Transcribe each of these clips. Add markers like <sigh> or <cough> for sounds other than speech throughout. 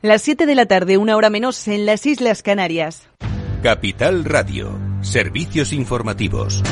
Las 7 de la tarde, una hora menos en las Islas Canarias. Capital Radio, servicios informativos.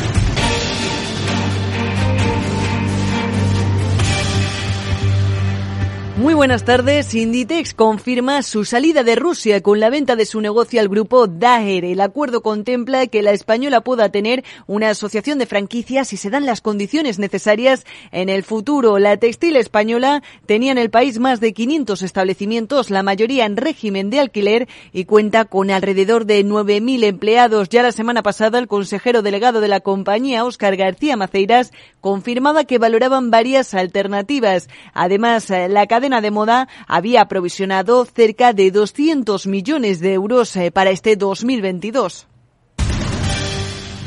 Muy buenas tardes. Inditex confirma su salida de Rusia con la venta de su negocio al grupo Daher. El acuerdo contempla que la española pueda tener una asociación de franquicias si se dan las condiciones necesarias en el futuro. La textil española tenía en el país más de 500 establecimientos, la mayoría en régimen de alquiler y cuenta con alrededor de 9.000 empleados. Ya la semana pasada el consejero delegado de la compañía, Óscar García Maceiras, confirmaba que valoraban varias alternativas. Además, la cadena de moda había aprovisionado cerca de 200 millones de euros eh, para este 2022.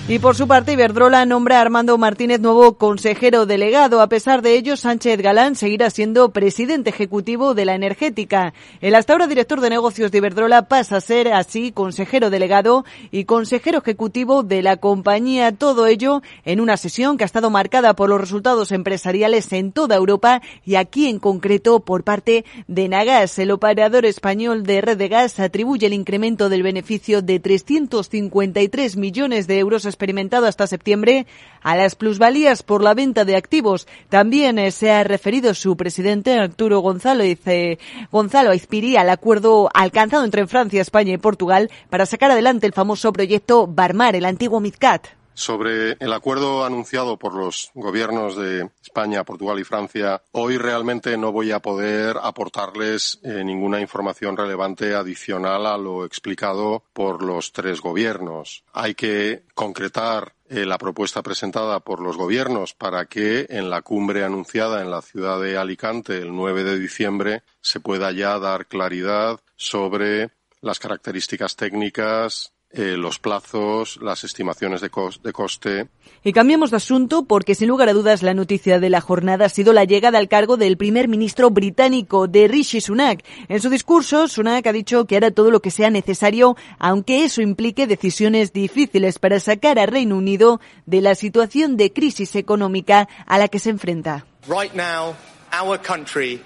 Y por su parte, Iberdrola nombra a Armando Martínez nuevo consejero delegado. A pesar de ello, Sánchez Galán seguirá siendo presidente ejecutivo de la energética. El hasta ahora director de negocios de Iberdrola pasa a ser así consejero delegado y consejero ejecutivo de la compañía. Todo ello en una sesión que ha estado marcada por los resultados empresariales en toda Europa y aquí en concreto por parte de Nagas. El operador español de red de gas atribuye el incremento del beneficio de 353 millones de euros experimentado hasta septiembre a las plusvalías por la venta de activos. También eh, se ha referido su presidente Arturo Gonzalo, dice, Gonzalo Aizpiri al acuerdo alcanzado entre Francia, España y Portugal para sacar adelante el famoso proyecto Barmar, el antiguo MidCat sobre el acuerdo anunciado por los gobiernos de España, Portugal y Francia, hoy realmente no voy a poder aportarles eh, ninguna información relevante adicional a lo explicado por los tres gobiernos. Hay que concretar eh, la propuesta presentada por los gobiernos para que en la cumbre anunciada en la ciudad de Alicante el 9 de diciembre se pueda ya dar claridad sobre las características técnicas, eh, los plazos, las estimaciones de, de, coste. Y cambiamos de asunto porque, sin lugar a dudas, la noticia de la jornada ha sido la llegada al cargo del primer ministro británico de Rishi Sunak. En su discurso, Sunak ha dicho que hará todo lo que sea necesario, aunque eso implique decisiones difíciles para sacar a Reino Unido de la situación de crisis económica a la que se enfrenta. Right now, our country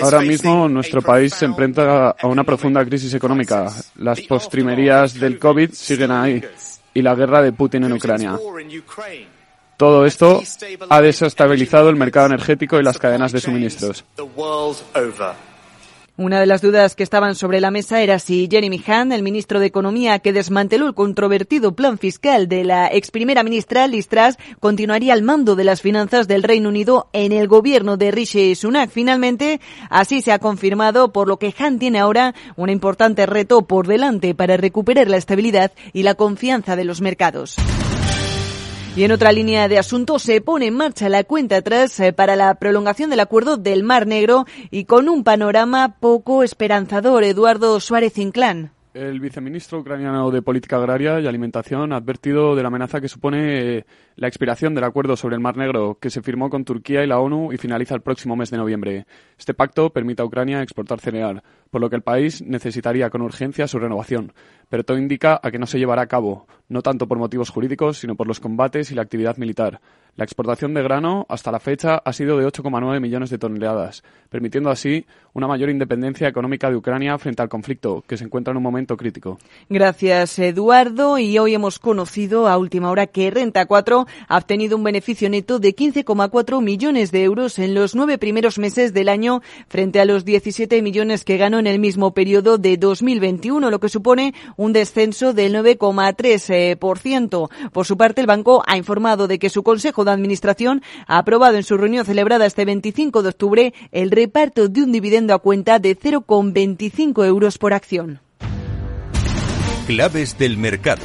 Ahora mismo nuestro país se enfrenta a una profunda crisis económica. Las postrimerías del COVID siguen ahí y la guerra de Putin en Ucrania. Todo esto ha desestabilizado el mercado energético y las cadenas de suministros. Una de las dudas que estaban sobre la mesa era si Jeremy Hunt, el ministro de Economía que desmanteló el controvertido plan fiscal de la ex primera ministra Liz Truss, continuaría al mando de las finanzas del Reino Unido en el gobierno de Rishi Sunak. Finalmente, así se ha confirmado, por lo que Hunt tiene ahora un importante reto por delante para recuperar la estabilidad y la confianza de los mercados. Y en otra línea de asuntos se pone en marcha la cuenta atrás eh, para la prolongación del acuerdo del Mar Negro y con un panorama poco esperanzador. Eduardo Suárez Inclán. El viceministro ucraniano de Política Agraria y Alimentación ha advertido de la amenaza que supone eh, la expiración del acuerdo sobre el Mar Negro que se firmó con Turquía y la ONU y finaliza el próximo mes de noviembre. Este pacto permite a Ucrania exportar cereal, por lo que el país necesitaría con urgencia su renovación pero todo indica a que no se llevará a cabo, no tanto por motivos jurídicos, sino por los combates y la actividad militar. La exportación de grano hasta la fecha ha sido de 8,9 millones de toneladas, permitiendo así una mayor independencia económica de Ucrania frente al conflicto, que se encuentra en un momento crítico. Gracias, Eduardo. Y hoy hemos conocido a última hora que Renta 4 ha obtenido un beneficio neto de 15,4 millones de euros en los nueve primeros meses del año, frente a los 17 millones que ganó en el mismo periodo de 2021, lo que supone un descenso del 9,3%. Por su parte, el banco ha informado de que su Consejo de Administración ha aprobado en su reunión celebrada este 25 de octubre el reparto de un dividendo a cuenta de 0,25 euros por acción. Claves del mercado.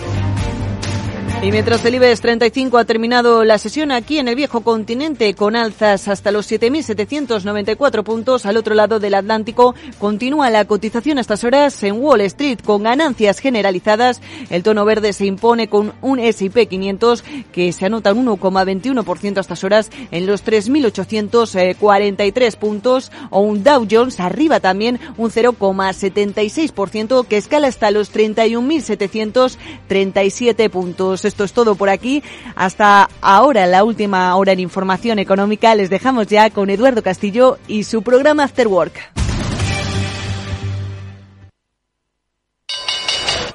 Y mientras el IBEX 35 ha terminado la sesión aquí en el viejo continente con alzas hasta los 7.794 puntos, al otro lado del Atlántico continúa la cotización a estas horas en Wall Street con ganancias generalizadas. El tono verde se impone con un S&P 500 que se anota un 1,21% a estas horas en los 3.843 puntos o un Dow Jones arriba también un 0,76% que escala hasta los 31.737 puntos. Esto es todo por aquí. Hasta ahora, la última hora en información económica. Les dejamos ya con Eduardo Castillo y su programa After Work.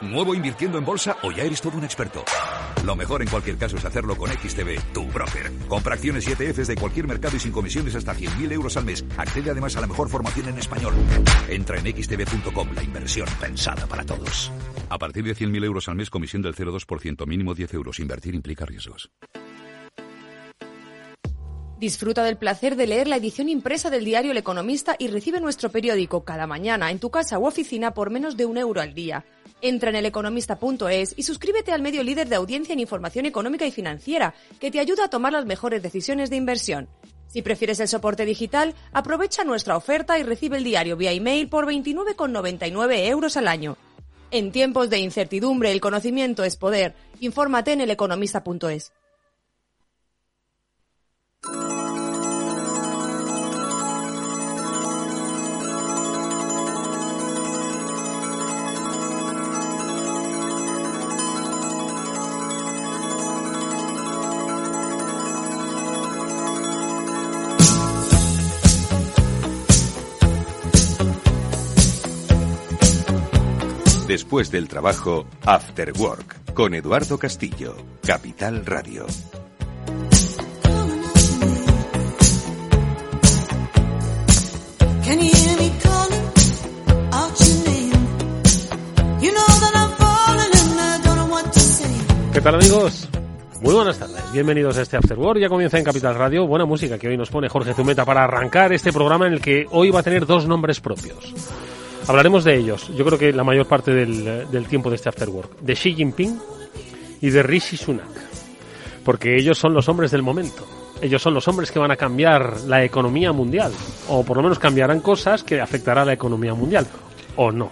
¿Nuevo invirtiendo en bolsa o ya eres todo un experto? Lo mejor en cualquier caso es hacerlo con XTB, tu broker. Compra acciones y ETFs de cualquier mercado y sin comisiones hasta 100.000 euros al mes. Accede además a la mejor formación en español. Entra en xtb.com, la inversión pensada para todos. A partir de 100.000 euros al mes, comisión del 0,2%, mínimo 10 euros. Invertir implica riesgos. Disfruta del placer de leer la edición impresa del diario El Economista y recibe nuestro periódico cada mañana en tu casa u oficina por menos de un euro al día. Entra en eleconomista.es y suscríbete al medio líder de audiencia en información económica y financiera, que te ayuda a tomar las mejores decisiones de inversión. Si prefieres el soporte digital, aprovecha nuestra oferta y recibe el diario vía email por 29,99 euros al año. En tiempos de incertidumbre, el conocimiento es poder. Infórmate en eleconomista.es. Después del trabajo, After Work, con Eduardo Castillo, Capital Radio. ¿Qué tal amigos? Muy buenas tardes, bienvenidos a este After Work. Ya comienza en Capital Radio. Buena música que hoy nos pone Jorge Zumeta para arrancar este programa en el que hoy va a tener dos nombres propios. Hablaremos de ellos, yo creo que la mayor parte del, del tiempo de este After Work. De Xi Jinping y de Rishi Sunak. Porque ellos son los hombres del momento. Ellos son los hombres que van a cambiar la economía mundial. O por lo menos cambiarán cosas que afectará a la economía mundial. O no.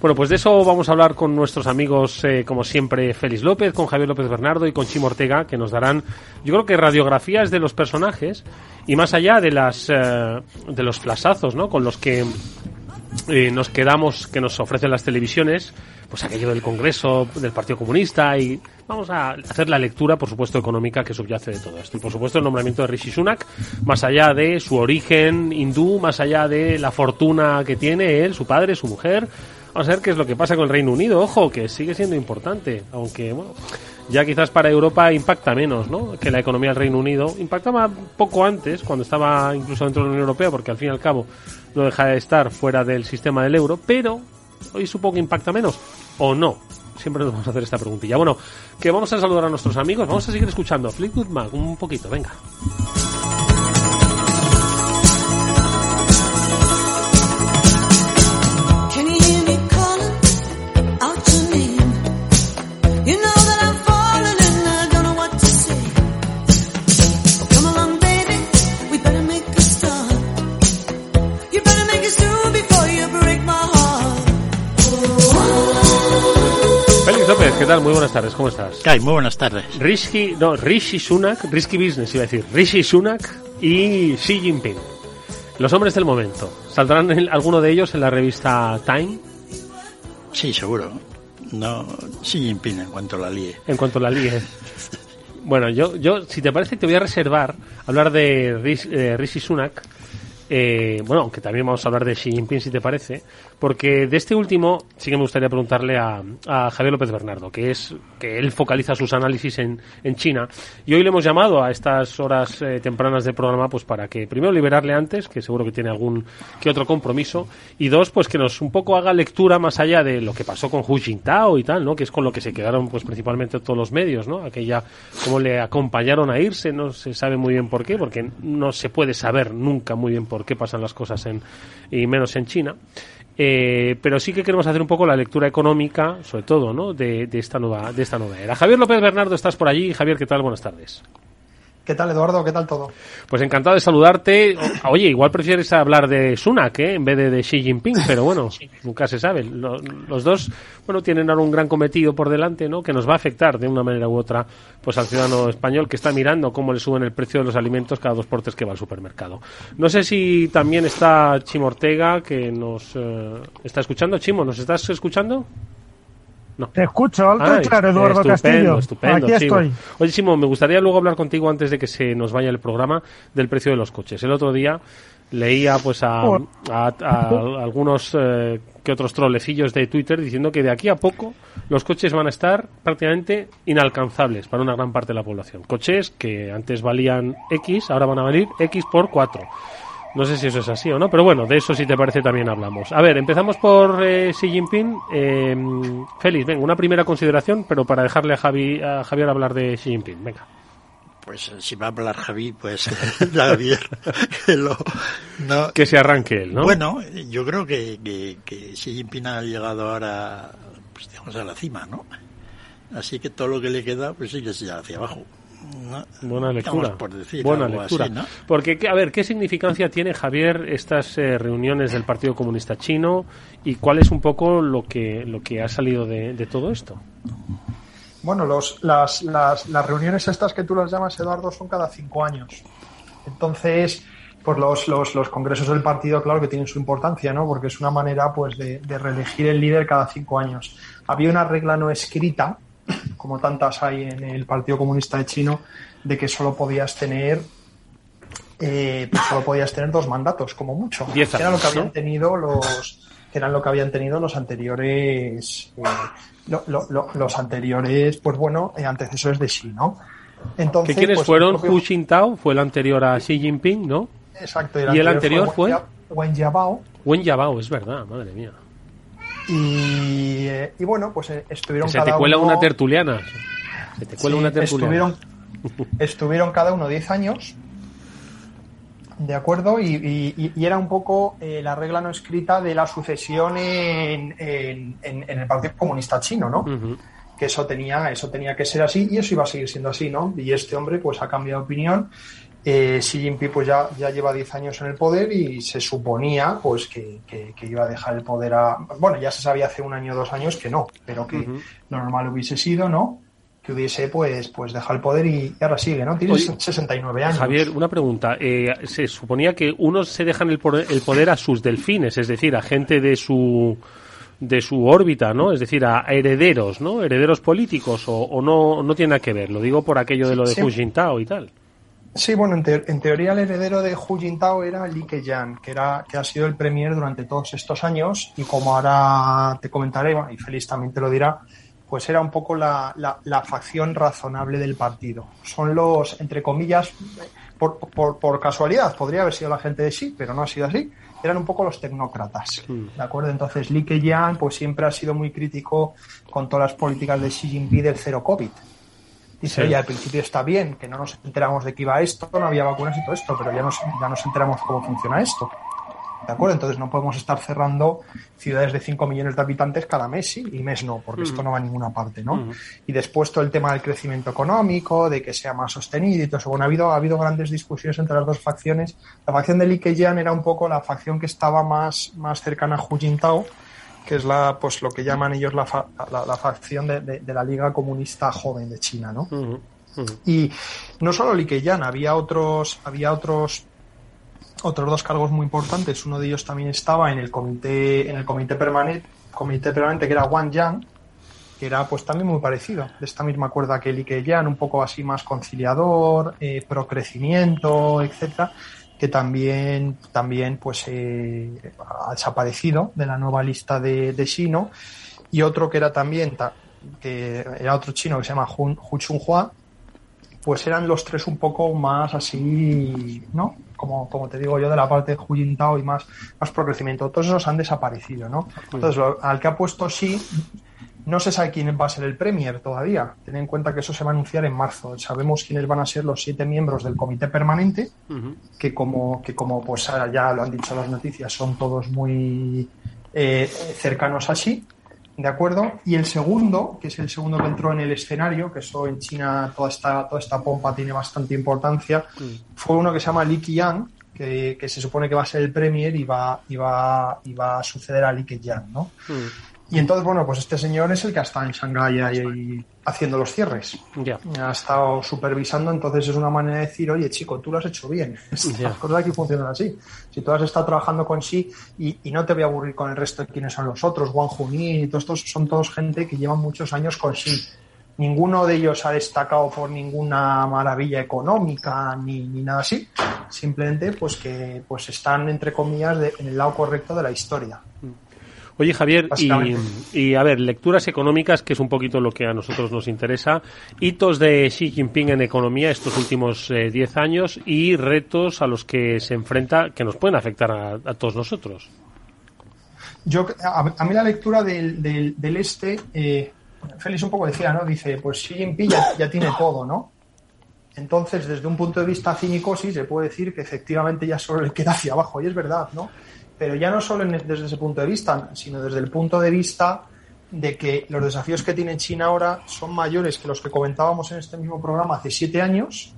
Bueno, pues de eso vamos a hablar con nuestros amigos, eh, como siempre, Félix López, con Javier López Bernardo y con Chimo Ortega, que nos darán, yo creo que radiografías de los personajes y más allá de las eh, de los flasazos, ¿no? Con los que eh, nos quedamos, que nos ofrecen las televisiones, pues aquello del Congreso, del Partido Comunista y vamos a hacer la lectura, por supuesto, económica que subyace de todo esto. Y por supuesto el nombramiento de Rishi Sunak, más allá de su origen hindú, más allá de la fortuna que tiene él, su padre, su mujer. Vamos a ver qué es lo que pasa con el Reino Unido, ojo, que sigue siendo importante, aunque bueno, ya quizás para Europa impacta menos, ¿no? Que la economía del Reino Unido impactaba poco antes, cuando estaba incluso dentro de la Unión Europea, porque al fin y al cabo no deja de estar fuera del sistema del euro, pero hoy supongo que impacta menos, o no. Siempre nos vamos a hacer esta preguntilla. Bueno, que vamos a saludar a nuestros amigos, vamos a seguir escuchando Fleetwood Mac un poquito, venga. ¿Qué tal? Muy buenas tardes, ¿cómo estás? Ay, muy buenas tardes. Rishi, no, Rishi Sunak, Risky Business iba a decir, Rishi Sunak y Xi Jinping. Los hombres del momento. ¿Saldrán en- alguno de ellos en la revista Time Sí, seguro. No, Xi Jinping en cuanto la líe. en cuanto la líe? Bueno, yo, yo, si te parece, te voy a reservar hablar de Rish- eh, Rishi Sunak. eh, bueno, aunque también vamos a hablar de Xi Jinping, si te parece, porque de este último sí que me gustaría preguntarle a, Javier López Bernardo, que es que él focaliza sus análisis en, en China. Y hoy le hemos llamado a estas horas eh, tempranas del programa, pues para que primero liberarle antes, que seguro que tiene algún que otro compromiso, y dos, pues que nos un poco haga lectura más allá de lo que pasó con Hu Jintao y tal, ¿no? Que es con lo que se quedaron, pues principalmente todos los medios, ¿no? Aquella, como le acompañaron a irse, no se sabe muy bien por qué, porque no se puede saber nunca muy bien por qué pasan las cosas en, y menos en China. Eh, pero sí que queremos hacer un poco la lectura económica, sobre todo, ¿no? De, esta nueva, de esta nueva era. Javier López Bernardo, estás por allí. Javier, ¿qué tal? Buenas tardes. ¿Qué tal, Eduardo? ¿Qué tal todo? Pues encantado de saludarte. Oye, igual prefieres hablar de Sunak, ¿eh? En vez de, de Xi Jinping, pero bueno, nunca se sabe. Lo- los dos, bueno, tienen ahora un gran cometido por delante, ¿no? Que nos va a afectar de una manera u otra, pues al ciudadano español que está mirando cómo le suben el precio de los alimentos cada dos por tres que va al supermercado. No sé si también está Chimo Ortega, que nos eh, está escuchando. Chimo, ¿nos estás escuchando? No. Te escucho, alto Ay, y claro, Eduardo estupendo, Castillo. Estupendo, Aquí estoy. Oye, me gustaría luego hablar contigo antes de que se nos vaya el programa del precio de los coches. El otro día leía pues a, a- a <laughs> algunos eh, que otros trolecillos de Twitter diciendo que de aquí a poco los coches van a estar prácticamente inalcanzables para una gran parte de la población. Coches que antes valían X, ahora van a valer X por 4. No sé si eso es así o no, pero bueno, de eso si te parece también hablamos. A ver, empezamos por eh, Xi Jinping. Eh, Félix, venga, una primera consideración, pero para dejarle a, Javi, a Javier hablar de Xi Jinping. Venga. Pues eh, si va a hablar Javi, pues <laughs> Javier, que lo, no, Que se arranque él, ¿no? Bueno, yo creo que, que, que Xi Jinping ha llegado ahora, pues digamos, a la cima, ¿no? Así que todo lo que le queda, pues sí que es ya hacia abajo. Buena lectura. Digamos, por decir Buena algo lectura. así, ¿no? Porque, ¿qué- a ver, ¿qué significancia tiene, Javier, estas eh, reuniones del Partido Comunista Chino y cuál es un poco lo que, lo que ha salido de, de todo esto? Bueno, los, las, las, las reuniones estas que tú las llamas, Eduardo, son cada cinco años. Entonces, pues los, los, los congresos del partido, claro que tienen su importancia, ¿no? Porque es una manera, pues, de, de reelegir el líder cada cinco años. Había una regla no escrita, como tantas hay en el Partido Comunista de Chino, de que solo podías tener eh, pues solo podías tener dos mandatos, como mucho. Diez que era lo que años, habían ¿no? tenido los que eran lo que habían tenido los anteriores eh, lo- lo- lo- los anteriores pues bueno eh, antecesores de Xi no entonces ¿Qué quiénes pues, fueron? el propio- Hu Jintao fue el anterior a Xi Jinping, ¿no? exacto ¿Y el anterior fue? Wen Jia- Wen Jiabao Wen Yabao, es verdad, madre mía. Y, eh, y bueno pues eh, estuvieron se te cada cuela uno una tertuliana. Se te cuela Sí, una tertuliana. Estuvieron, estuvieron cada uno 10 años, de acuerdo, y, y- y era un poco eh, la regla no escrita de la sucesión en, en- en- en el Partido Comunista Chino, ¿no? Que eso tenía, eso tenía que ser así y eso iba a seguir siendo así, ¿no? Y este hombre pues ha cambiado de opinión. Eh, Xi Jinping pues ya, ya lleva 10 años en el poder y se suponía pues que, que- que iba a dejar el poder a... Bueno, ya se sabía hace un año o dos años que no, pero que lo normal hubiese sido, ¿no? Que hubiese pues, pues dejado el poder y, ahora sigue, ¿no? Tiene Oye, 69 años. Javier, una pregunta. Eh, se suponía que unos se dejan el poder, el poder a sus delfines, es decir, a gente de su de su órbita, ¿no? Es decir, a herederos, ¿no? Herederos políticos o, o no no tiene nada que ver. Lo digo por aquello de lo de Sí. Hu Jintao y tal. Sí, bueno, en, te- en teoría el heredero de Hu Jintao era Li Keqiang, que, era, que ha sido el premier durante todos estos años y como ahora te comentaré, y Félix también te lo dirá, pues era un poco la, la- la facción razonable del partido. Son los, entre comillas, por, por- por casualidad, podría haber sido la gente de sí, pero no ha sido así, eran un poco los tecnócratas. ¿De acuerdo? Entonces Li Keqiang pues siempre ha sido muy crítico con todas las políticas de Xi Jinping del cero COVID. Dice, Sí. oye, al principio está bien, que no nos enteramos de que iba esto, no había vacunas y todo esto, pero ya nos, ya nos enteramos cómo funciona esto. ¿De acuerdo? Entonces no podemos estar cerrando ciudades de 5 millones de habitantes cada mes, sí, y mes no, porque esto no va a ninguna parte, ¿no? Y después todo el tema del crecimiento económico, de que sea más sostenido y todo eso. Bueno, ha habido, ha habido grandes discusiones entre las dos facciones. La facción de Li Keqiang era un poco la facción que estaba más, más cercana a Hu Jintao, que es la, pues lo que llaman ellos la, fa- la, la facción de, de- de la Liga Comunista Joven de China, ¿no? Y no solo Li Keqiang, había otros, había otros, otros dos cargos muy importantes. Uno de ellos también estaba en el comité, en el comité permanente, comité permanente que era Wang Yang, que era pues también muy parecido, de esta misma cuerda que Li Keqiang, un poco así más conciliador, eh, pro crecimiento, etcétera, que también, también pues eh, ha desaparecido de la nueva lista de, de. Y otro que era también, ta- que era otro chino que se llama Hu, Hu Chunhua, pues eran los tres un poco más así, ¿no? Como, como te digo yo, de la parte de Hu Jintao y más, más pro crecimiento. Todos esos han desaparecido, ¿no? Entonces, lo- al que ha puesto Xi, no se sabe quién va a ser el Premier todavía. Ten en cuenta que eso se va a anunciar en marzo. Sabemos quiénes van a ser los siete miembros del comité permanente, que como, que como pues ya lo han dicho las noticias, son todos muy eh, cercanos a Xi, ¿de acuerdo? Y el segundo, que es el segundo que entró en el escenario, que eso en China toda esta, toda esta pompa tiene bastante importancia, fue uno que se llama Li Qiang, que, que se supone que va a ser el premier y va, y va, y va a suceder a Li Keqiang, ¿no? Y entonces, bueno, pues este señor es el que ha estado en Shanghái ahí, haciendo los cierres. Ha estado supervisando, entonces es una manera de decir, oye, chico, tú lo has hecho bien. <laughs> Estas cosas aquí funcionan así. Si tú has estado trabajando con sí y, y no te voy a aburrir con el resto de quienes son los otros, Wang Junin y todos estos, son todos gente que llevan muchos años con sí. Ninguno de ellos ha destacado por ninguna maravilla económica ni, ni nada así. Simplemente, pues que pues están, entre comillas, de- en el lado correcto de la historia. Oye, Javier, y, y, a ver, lecturas económicas, que es un poquito lo que a nosotros nos interesa, hitos de Xi Jinping en economía estos últimos eh, 10 años y retos a los que se enfrenta que nos pueden afectar a, a todos nosotros. Yo, a, a mí la lectura del, del, del este, eh, Félix un poco decía, ¿no? Dice, pues Xi Jinping ya, ya tiene todo, ¿no? Entonces, desde un punto de vista cínico, sí se puede decir que efectivamente ya solo le queda hacia abajo, y es verdad, ¿no? Pero ya no solo desde ese punto de vista, sino desde el punto de vista de que los desafíos que tiene China ahora son mayores que los que comentábamos en este mismo programa hace siete años.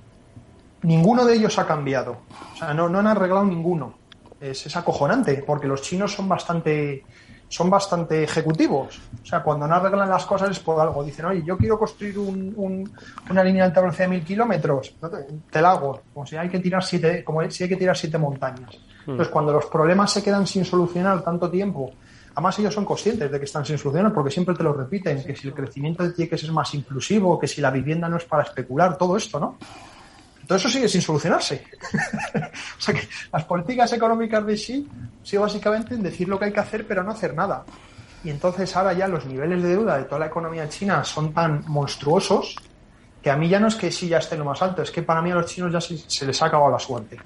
Ninguno de ellos ha cambiado. O sea, no, no han arreglado ninguno. Es, es acojonante, porque los chinos son bastante, son bastante ejecutivos. O sea, cuando no arreglan las cosas es por algo. Dicen, oye, yo quiero construir un- un- una línea de alta velocidad de mil kilómetros. Te, te la hago. Como si hay que tirar siete, como si hay que tirar siete montañas. Entonces, cuando los problemas se quedan sin solucionar tanto tiempo, además ellos son conscientes de que están sin solucionar porque siempre te lo repiten, que si el crecimiento tiene que ser más inclusivo, que si la vivienda no es para especular, todo esto, ¿no? Todo eso sigue sin solucionarse. <laughs> o sea que las políticas económicas de Xi sigue básicamente en decir lo que hay que hacer, pero no hacer nada. Y entonces ahora ya los niveles de deuda de toda la economía china son tan monstruosos que a mí ya no es que Xi ya esté lo más alto, es que para mí a los chinos ya se, les ha acabado la suerte.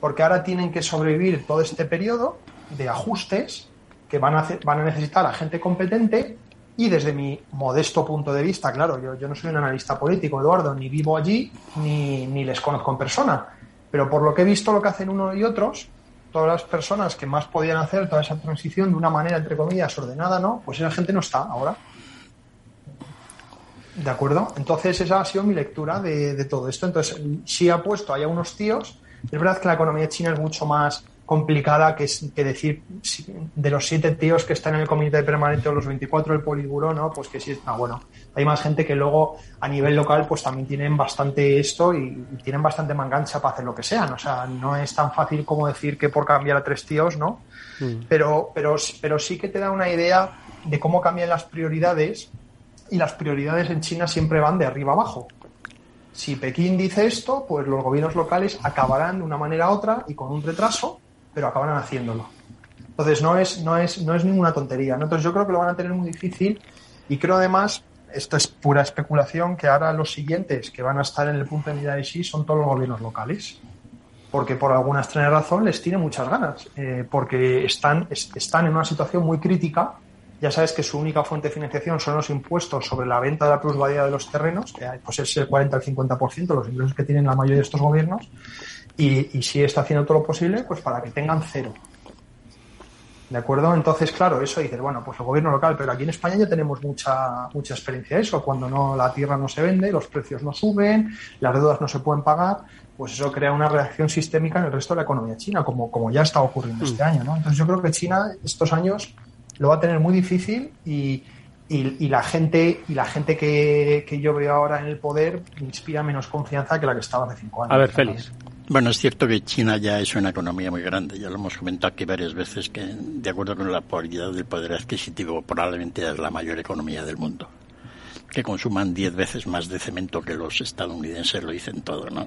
Porque ahora tienen que sobrevivir todo este periodo de ajustes que van a necesitar a gente competente y desde mi modesto punto de vista, claro, yo, yo no soy un analista político, Eduardo, ni vivo allí, ni, ni les conozco en persona, pero por lo que he visto lo que hacen uno y otros, todas las personas que más podían hacer toda esa transición de una manera, entre comillas, ordenada, ¿no? Pues esa gente no está ahora. ¿De acuerdo? Entonces esa ha sido mi lectura de, de todo esto. Entonces, sí ha puesto a unos tíos. Es verdad que la economía china es mucho más complicada que, que decir de los siete tíos que están en el comité permanente o los 24 del Politburó, ¿no? Pues que sí está bueno. Hay más gente que luego a nivel local pues también tienen bastante esto y, y tienen bastante mangancha para hacer lo que sean. O sea, no es tan fácil como decir que por cambiar a tres tíos, ¿no? pero, pero, pero sí que te da una idea de cómo cambian las prioridades y las prioridades en China siempre van de arriba abajo. Si Pekín dice esto, pues los gobiernos locales acabarán de una manera u otra y con un retraso, pero acabarán haciéndolo. Entonces no es, no es, no es ninguna tontería. Entonces yo creo que lo van a tener muy difícil y creo además, esto es pura especulación, que ahora los siguientes que van a estar en el punto de mira de Xi son todos los gobiernos locales porque por alguna extraña razón les tiene muchas ganas, eh, porque están, es- están en una situación muy crítica. Ya sabes que su única fuente de financiación son los impuestos sobre la venta de la plusvalía de los terrenos, que pues es el 40 al 50% los ingresos que tienen la mayoría de estos gobiernos, y, y sí está haciendo todo lo posible pues para que tengan cero. ¿De acuerdo? Entonces, claro, eso dices, bueno, pues el gobierno local, pero aquí en España ya tenemos mucha, mucha experiencia de eso. Cuando no, la tierra no se vende, los precios no suben, las deudas no se pueden pagar, pues eso crea una reacción sistémica en el resto de la economía china, como, como ya está ocurriendo este año, ¿no? Entonces yo creo que China estos años lo va a tener muy difícil y, y, y la gente, y la gente que, que yo veo ahora en el poder inspira menos confianza que la que estaba hace cinco años. A ver, Félix. Bueno, es cierto que China ya es una economía muy grande, ya lo hemos comentado aquí varias veces, que de acuerdo con la polaridad del poder adquisitivo probablemente es la mayor economía del mundo, que consuman 10 veces más de cemento que los estadounidenses lo dicen todo, ¿no?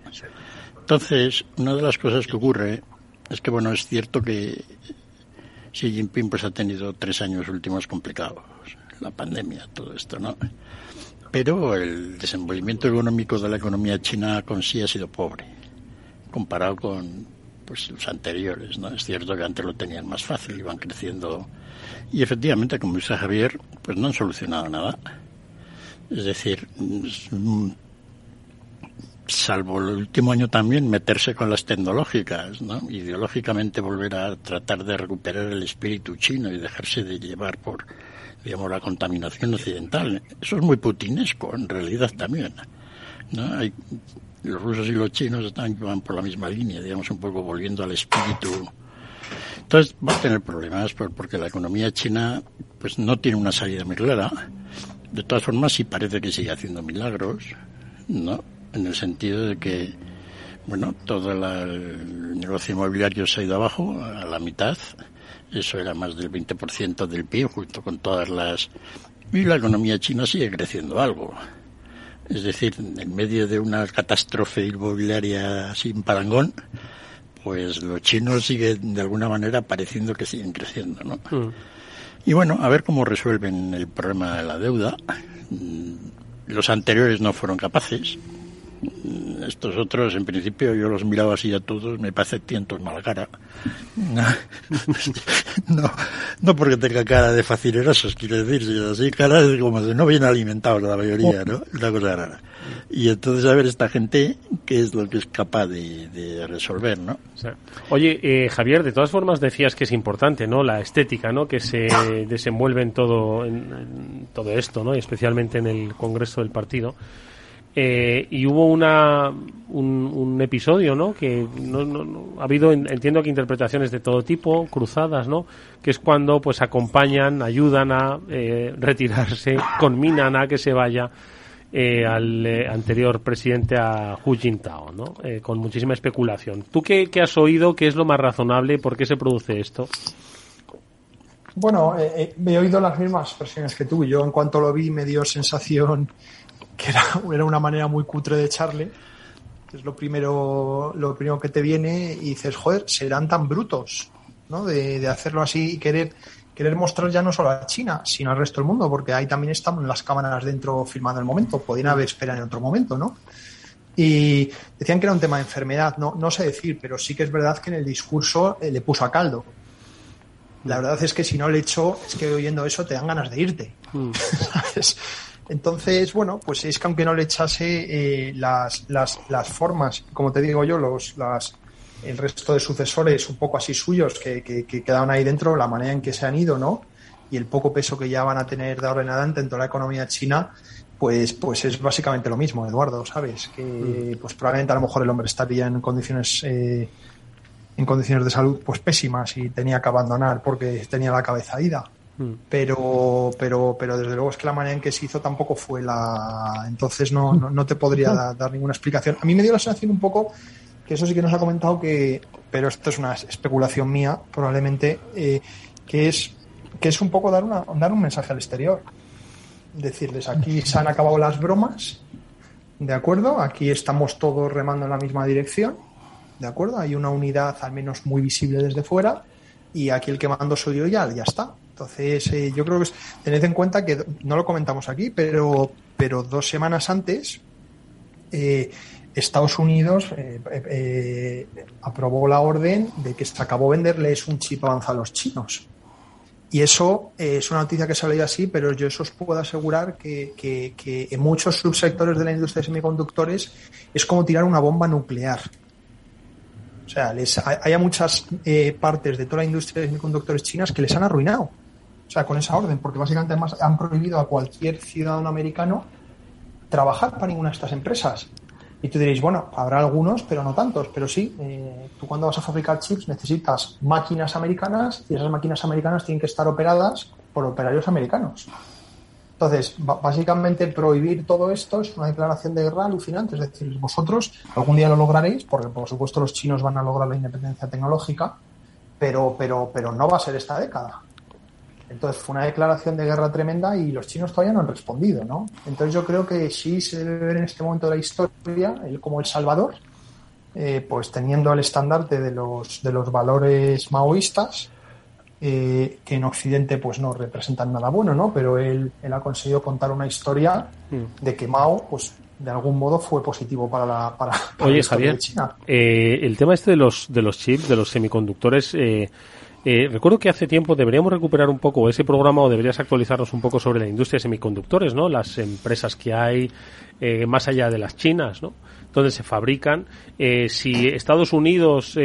Entonces, una de las cosas que ocurre es que, bueno, es cierto que Xi Jinping pues ha tenido tres años últimos complicados, la pandemia, todo esto, ¿no? Pero el desenvolvimiento económico de la economía china con sí ha sido pobre comparado con pues los anteriores, ¿no? Es cierto que antes lo tenían más fácil, iban creciendo y efectivamente, como dice Javier, pues no han solucionado nada. Es decir, mm, salvo el último año también meterse con las tecnológicas, ¿no? Ideológicamente volver a tratar de recuperar el espíritu chino y dejarse de llevar por, digamos, la contaminación occidental. Eso es muy putinesco, en realidad también. ¿no? Hay, los rusos y los chinos están, van por la misma línea, digamos, un poco volviendo al espíritu. Entonces va a tener problemas por- porque la economía china pues no tiene una salida muy clara. De todas formas, sí parece que sigue haciendo milagros, ¿no? En el sentido de que, bueno, todo el negocio inmobiliario se ha ido abajo a la mitad. Eso era más del 20% del PIB, junto con todas las Y la economía china sigue creciendo algo. Es decir, en medio de una catástrofe inmobiliaria sin parangón, pues los chinos siguen de alguna manera pareciendo que siguen creciendo, ¿no? Mm. Y bueno, a ver cómo resuelven el problema de la deuda. Mm, Los anteriores no fueron capaces. Estos otros, en principio, yo los miraba así a todos, me parece tientos mala cara. <laughs> No, no, porque tenga cara de facinerosos, quiero decir, sino así cara de como de no bien alimentados la mayoría, ¿no? Una cosa rara. Y entonces a ver esta gente qué es lo que es capaz de, de resolver, ¿no? Oye, eh, Javier, de todas formas decías que es importante, ¿no? La estética, ¿no? Que se desenvuelve en todo, en, en todo esto, ¿no? Y especialmente en el Congreso del Partido. Eh, y hubo una, un, episodio, ¿no? Que no, no- ha habido, en- entiendo que interpretaciones de todo tipo, cruzadas, ¿no? Que es cuando, pues, acompañan, ayudan a eh, retirarse, <laughs> conminan a que se vaya eh, al eh, anterior presidente, a Hu Jintao, ¿no? Eh, con muchísima especulación. ¿Tú qué, qué has oído? ¿Qué es lo más razonable? ¿Por qué se produce esto? Bueno, eh, eh, he oído las mismas versiones que tú. Yo en cuanto lo vi me dio sensación que era, <laughs> era una manera muy cutre de echarle. Es lo primero, lo primero que te viene y dices, joder, serán tan brutos, ¿no? De, de hacerlo así y querer, querer mostrar ya no solo a China, sino al resto del mundo, porque ahí también están las cámaras dentro filmando el momento. Podían haber esperado en otro momento, ¿no? Y decían que era un tema de enfermedad, no, no sé decir, pero sí que es verdad que en el discurso eh, le puso a caldo. La verdad es que si no le echo, es que oyendo eso te dan ganas de irte. <laughs> ¿sabes? Entonces, bueno, pues es que aunque no le echase eh, las, las, las formas, como te digo yo, los, las, el resto de sucesores un poco así suyos que, que, ahí dentro, la manera en que se han ido, ¿no? Y el poco peso que ya van a tener de ahora en adelante en toda la economía china, pues, pues es básicamente lo mismo, Eduardo, ¿sabes? Que pues probablemente a lo mejor el hombre estaría en condiciones eh, en condiciones de salud pues pésimas y tenía que abandonar porque tenía la cabeza ida. Pero, pero, pero desde luego es que la manera en que se hizo tampoco fue la. Entonces no, no, no te podría da- dar ninguna explicación. A mí me dio la sensación un poco que eso sí que nos ha comentado que, pero esto es una especulación mía, probablemente, eh, que es que es un poco dar una dar un mensaje al exterior. Decirles aquí se han acabado las bromas, ¿de acuerdo? Aquí estamos todos remando en la misma dirección, ¿de acuerdo? Hay una unidad al menos muy visible desde fuera y aquí el que mando soy yo ya, ya está. Entonces, eh, yo creo que tened en cuenta que no lo comentamos aquí, pero, pero dos semanas antes eh, Estados Unidos eh, eh, aprobó la orden de que se acabó venderles un chip avanzado a los chinos. Y eso es una noticia que se ha leído así, pero yo eso os puedo asegurar que, que- que en muchos subsectores de la industria de semiconductores es como tirar una bomba nuclear. O sea, les, hay, muchas eh, partes de toda la industria de semiconductores chinas que les han arruinado. O sea, con esa orden, porque básicamente además han prohibido a cualquier ciudadano americano trabajar para ninguna de estas empresas. Y tú diréis, bueno, habrá algunos, pero no tantos. Pero sí, eh, tú cuando vas a fabricar chips necesitas máquinas americanas y esas máquinas americanas tienen que estar operadas por operarios americanos. Entonces, básicamente prohibir todo esto es una declaración de guerra alucinante. Es decir, vosotros algún día lo lograréis, porque por supuesto los chinos van a lograr la independencia tecnológica, pero, pero, pero no va a ser esta década. Entonces fue una declaración de guerra tremenda y los chinos todavía no han respondido, ¿no? Entonces yo creo que sí se debe ver en este momento de la historia él como el Salvador, eh, pues teniendo el estandarte de los, de los valores maoístas, eh, que en Occidente pues no representan nada bueno, ¿no? Pero él, él ha conseguido contar una historia de que Mao, pues de algún modo fue positivo para la, para, <laughs> para Oye, Javier, China. eh, el tema este de los, de los chips, de los semiconductores, eh, eh, recuerdo que hace tiempo deberíamos recuperar un poco ese programa o deberías actualizarnos un poco sobre la industria de semiconductores, ¿no? Las empresas que hay más allá de las chinas, ¿no? Donde se fabrican. Si Estados Unidos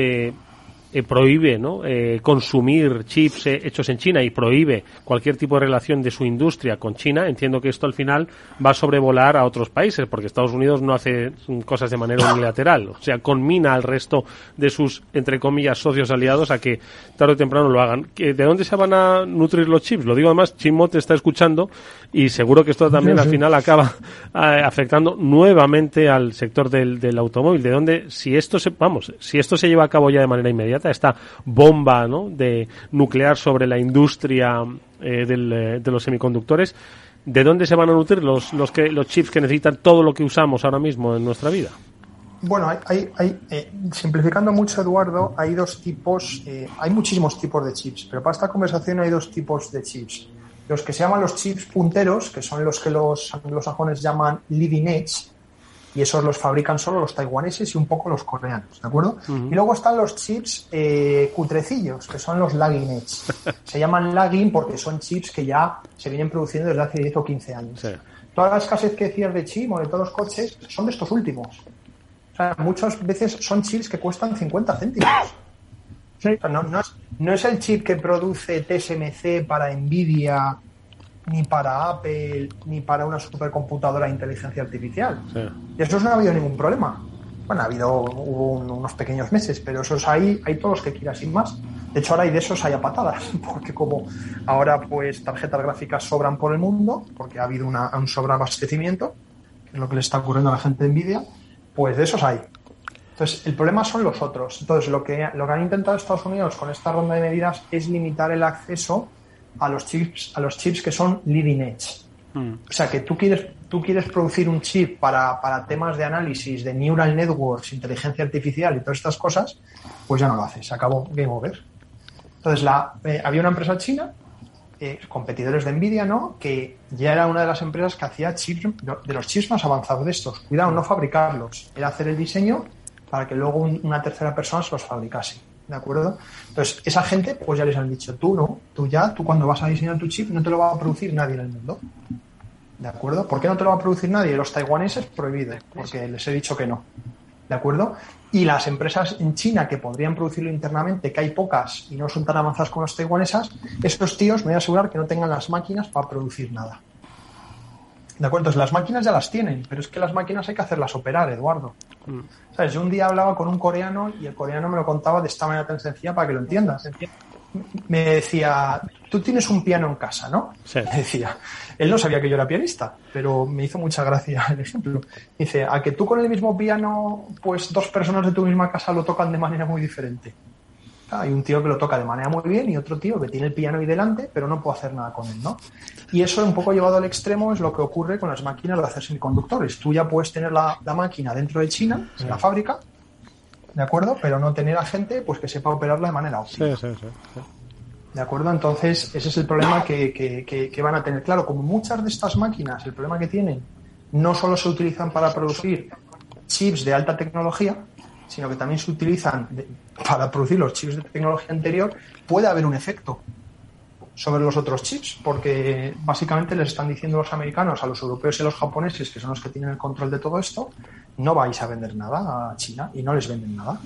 eh, prohíbe ¿no? eh, consumir chips eh, hechos en China y prohíbe cualquier tipo de relación de su industria con China, entiendo que esto al final va a sobrevolar a otros países, porque Estados Unidos no hace cosas de manera unilateral, o sea, conmina al resto de sus, entre comillas, socios aliados a que tarde o temprano lo hagan. ¿Que- ¿De dónde se van a nutrir los chips? Lo digo además, Chimo te está escuchando y seguro que esto también Sí, al final acaba eh, afectando nuevamente al sector del, del automóvil. De donde, si esto se, vamos, si esto se lleva a cabo ya de manera inmediata, esta bomba ¿no? de nuclear sobre la industria eh, eh, de los semiconductores, ¿De dónde se van a nutrir los, los, chips que necesitan todo lo que usamos ahora mismo en nuestra vida? Bueno, hay, hay, eh, simplificando mucho, Eduardo, hay dos tipos, eh, hay muchísimos tipos de chips, pero para esta conversación hay dos tipos de chips. Los que se llaman los chips punteros, que son los que los anglosajones llaman leading edge, y esos los fabrican solo los taiwaneses y un poco los coreanos, ¿de acuerdo? Y luego están los chips eh, cutrecillos, que son los lagging edge. <laughs> Se llaman lagging porque son chips que ya se vienen produciendo desde hace 10 o 15 años. Toda la escasez que decías de chip o de todos los coches son de estos últimos. O sea, muchas veces son chips que cuestan 50 céntimos. O sea, no, no es, no es el chip que produce TSMC para Nvidia, ni para Apple, ni para una supercomputadora de inteligencia artificial. Y eso no ha habido ningún problema. Bueno, ha habido hubo un- unos pequeños meses, pero esos hay, hay todos los que quieras sin más. De hecho, ahora hay de esos hay a patadas, <laughs> porque como ahora pues tarjetas gráficas sobran por el mundo, porque ha habido una, un sobreabastecimiento, que es lo que le está ocurriendo a la gente de Nvidia, pues de esos hay. Entonces, el problema son los otros. Entonces, lo que, lo que han intentado Estados Unidos con esta ronda de medidas es limitar el acceso a los chips, a los chips que son leading edge. O sea, que tú quieres, tú quieres producir un chip para, para temas de análisis, de neural networks, inteligencia artificial y todas estas cosas, pues ya no lo haces. Se acabó Game Over. Entonces, la, eh, había una empresa china, eh, competidores de Nvidia, ¿no? Que ya era una de las empresas que hacía chips, de los chips más avanzados de estos. Cuidado, no fabricarlos. Era hacer el diseño para que luego un- una tercera persona se los fabricase. ¿De acuerdo? Entonces, esa gente, pues ya les han dicho, tú no, tú ya, tú cuando vas a diseñar tu chip, no te lo va a producir nadie en el mundo. ¿De acuerdo? ¿Por qué no te lo va a producir nadie? Los taiwaneses, prohibido, porque les he dicho que no. ¿De acuerdo? Y las empresas en China que podrían producirlo internamente, que hay pocas y no son tan avanzadas como las taiwanesas, estos tíos me voy a asegurar que no tengan las máquinas para producir nada. ¿De acuerdo? Las máquinas ya las tienen, pero es que las máquinas hay que hacerlas operar, Eduardo. ¿Sabes? Yo un día hablaba con un coreano y el coreano me lo contaba de esta manera tan sencilla para que lo entiendas. Me decía, tú tienes un piano en casa, ¿no? Me decía, él no sabía que yo era pianista, pero me hizo mucha gracia el ejemplo. Dice, a que tú con el mismo piano, pues dos personas de tu misma casa lo tocan de manera muy diferente. Hay un tío que lo toca de manera muy bien y otro tío que tiene el piano ahí delante, pero no puede hacer nada con él, ¿no? Y eso un poco llevado al extremo es lo que ocurre con las máquinas de hacer semiconductores. Tú ya puedes tener la, la máquina dentro de China, en la fábrica, ¿de acuerdo? Pero no tener a gente pues que sepa operarla de manera óptima. Sí, sí, sí. sí. ¿De acuerdo? Entonces, ese es el problema que, que- que- que van a tener. Claro, como muchas de estas máquinas, el problema que tienen, no solo se utilizan para producir chips de alta tecnología, sino que también se utilizan para producir los chips de tecnología anterior, puede haber un efecto sobre los otros chips, porque básicamente les están diciendo los americanos a los europeos y a los japoneses, que son los que tienen el control de todo esto, no vais a vender nada a China y no les venden nada.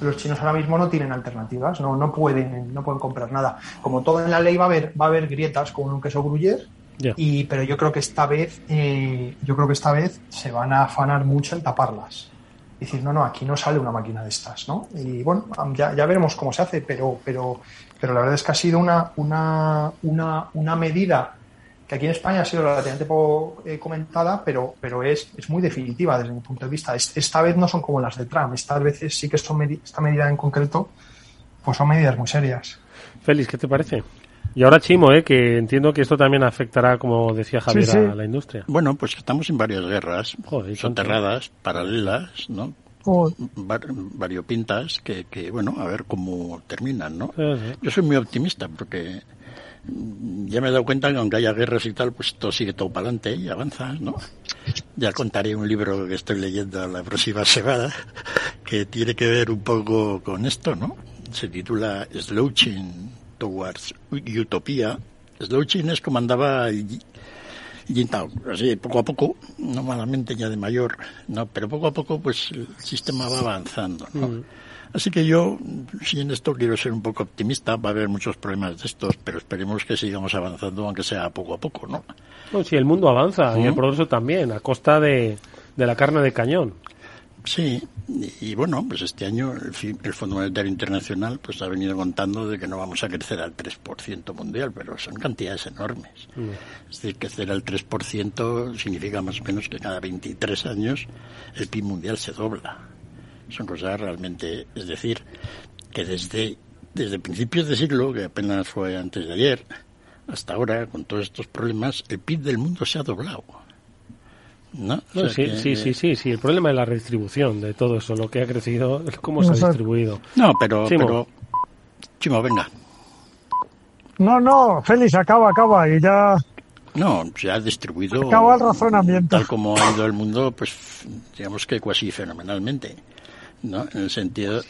Los chinos ahora mismo no tienen alternativas, no, no pueden, no pueden comprar nada. Como todo en la ley va a haber, va a haber grietas como un queso gruyer, y, pero yo creo que esta vez, eh, yo creo que esta vez se van a afanar mucho en taparlas. Decir, no, no, aquí no sale una máquina de estas, ¿no? Y bueno, ya, ya veremos cómo se hace, pero, pero, pero la verdad es que ha sido una, una, una, una medida que aquí en España ha sido relativamente poco eh, comentada, pero, pero es, es muy definitiva desde mi punto de vista. Es- esta vez no son como las de Trump, estas veces sí que son medi- esta medida en concreto, pues son medidas muy serias. Félix, ¿qué te parece? Y ahora Chimo, ¿eh? que entiendo que esto también afectará, como decía Javier, sí. a la industria. Bueno, pues estamos en varias guerras soterradas, paralelas, ¿no? Var- variopintas que, que, bueno, a ver cómo terminan, ¿no? Sí, sí. Yo soy muy optimista porque ya me he dado cuenta que aunque haya guerras y tal, pues todo sigue todo para adelante y avanza, ¿no? Ya contaré un libro que estoy leyendo la próxima semana que tiene que ver un poco con esto, ¿no? Se titula Slouching Towards Utopia. Slouching es como andaba y- Yintao, así poco a poco, no malamente ya de mayor, no, pero poco a poco pues el sistema va avanzando, ¿no? Así que yo, si en esto quiero ser un poco optimista, va a haber muchos problemas de estos, pero esperemos que sigamos avanzando, aunque sea poco a poco, ¿no? No, si el mundo avanza y el progreso también, a costa de, de la carne de cañón. Sí, y, bueno, pues este año el, el Fondo Monetario Internacional pues ha venido contando de que no vamos a crecer al 3% mundial, pero son cantidades enormes. Es decir, crecer al 3% significa más o menos que cada 23 años el PIB mundial se dobla. Son cosas realmente, es decir, que desde, desde principios de siglo, que apenas fue antes de ayer, hasta ahora, con todos estos problemas, el PIB del mundo se ha doblado. ¿No? O No, sea sí, que- sí, sí, sí, sí. El problema es la redistribución de todo eso, lo que ha crecido, <laughs> cómo se ha distribuido. No, pero, Chimo. pero Chimo, venga. No, no, Félix, acaba, acaba y ya No, se ha distribuido acaba el razonamiento. tal como ha ido el mundo, pues digamos que casi fenomenalmente, ¿no? En el sentido,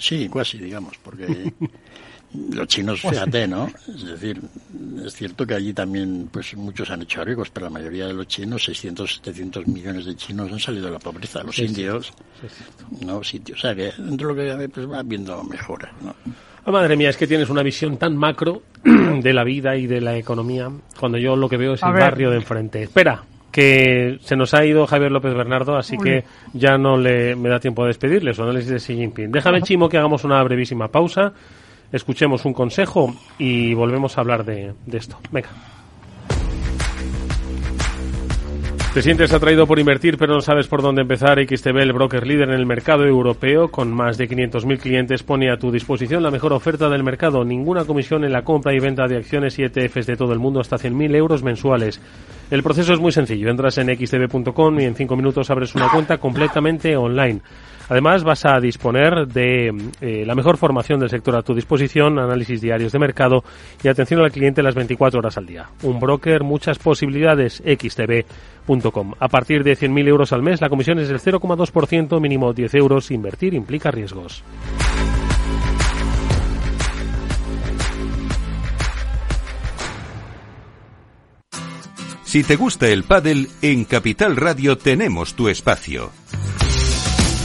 sí, casi, digamos, porque <laughs> los chinos, fíjate, ¿no? Es decir, es cierto que allí también, pues muchos han hecho ricos, pero la mayoría de los chinos, 600, 700 millones de chinos han salido de la pobreza. Los Sí, sí. indios, no sitios, o sea que dentro de lo que pues va viendo mejoras, ¿no? Ah, madre mía, es que tienes una visión tan macro <clears throat> de la vida y de la economía, cuando yo lo que veo es A el ver. barrio de enfrente. Espera, que se nos ha ido Javier López Bernardo, así Uy. que ya no le me da tiempo de despedirle su análisis de Xi Jinping. Déjame, Chimo, que hagamos una brevísima pausa, escuchemos un consejo y volvemos a hablar de, de esto. Venga. ¿Te sientes atraído por invertir pero no sabes por dónde empezar? XTB, el broker líder en el mercado europeo, con más de 500.000 clientes, pone a tu disposición la mejor oferta del mercado. Ninguna comisión en la compra y venta de acciones y ETFs de todo el mundo hasta 100.000 euros mensuales. El proceso es muy sencillo. Entras en xtb.com y en 5 minutos abres una cuenta completamente online. Además, vas a disponer de eh, la mejor formación del sector a tu disposición, análisis diarios de mercado y atención al cliente las 24 horas al día. Un broker, muchas posibilidades, xtb.com. A partir de 100.000 euros al mes, la comisión es del 0,2%, mínimo 10 euros. Invertir implica riesgos. Si te gusta el pádel, en Capital Radio tenemos tu espacio.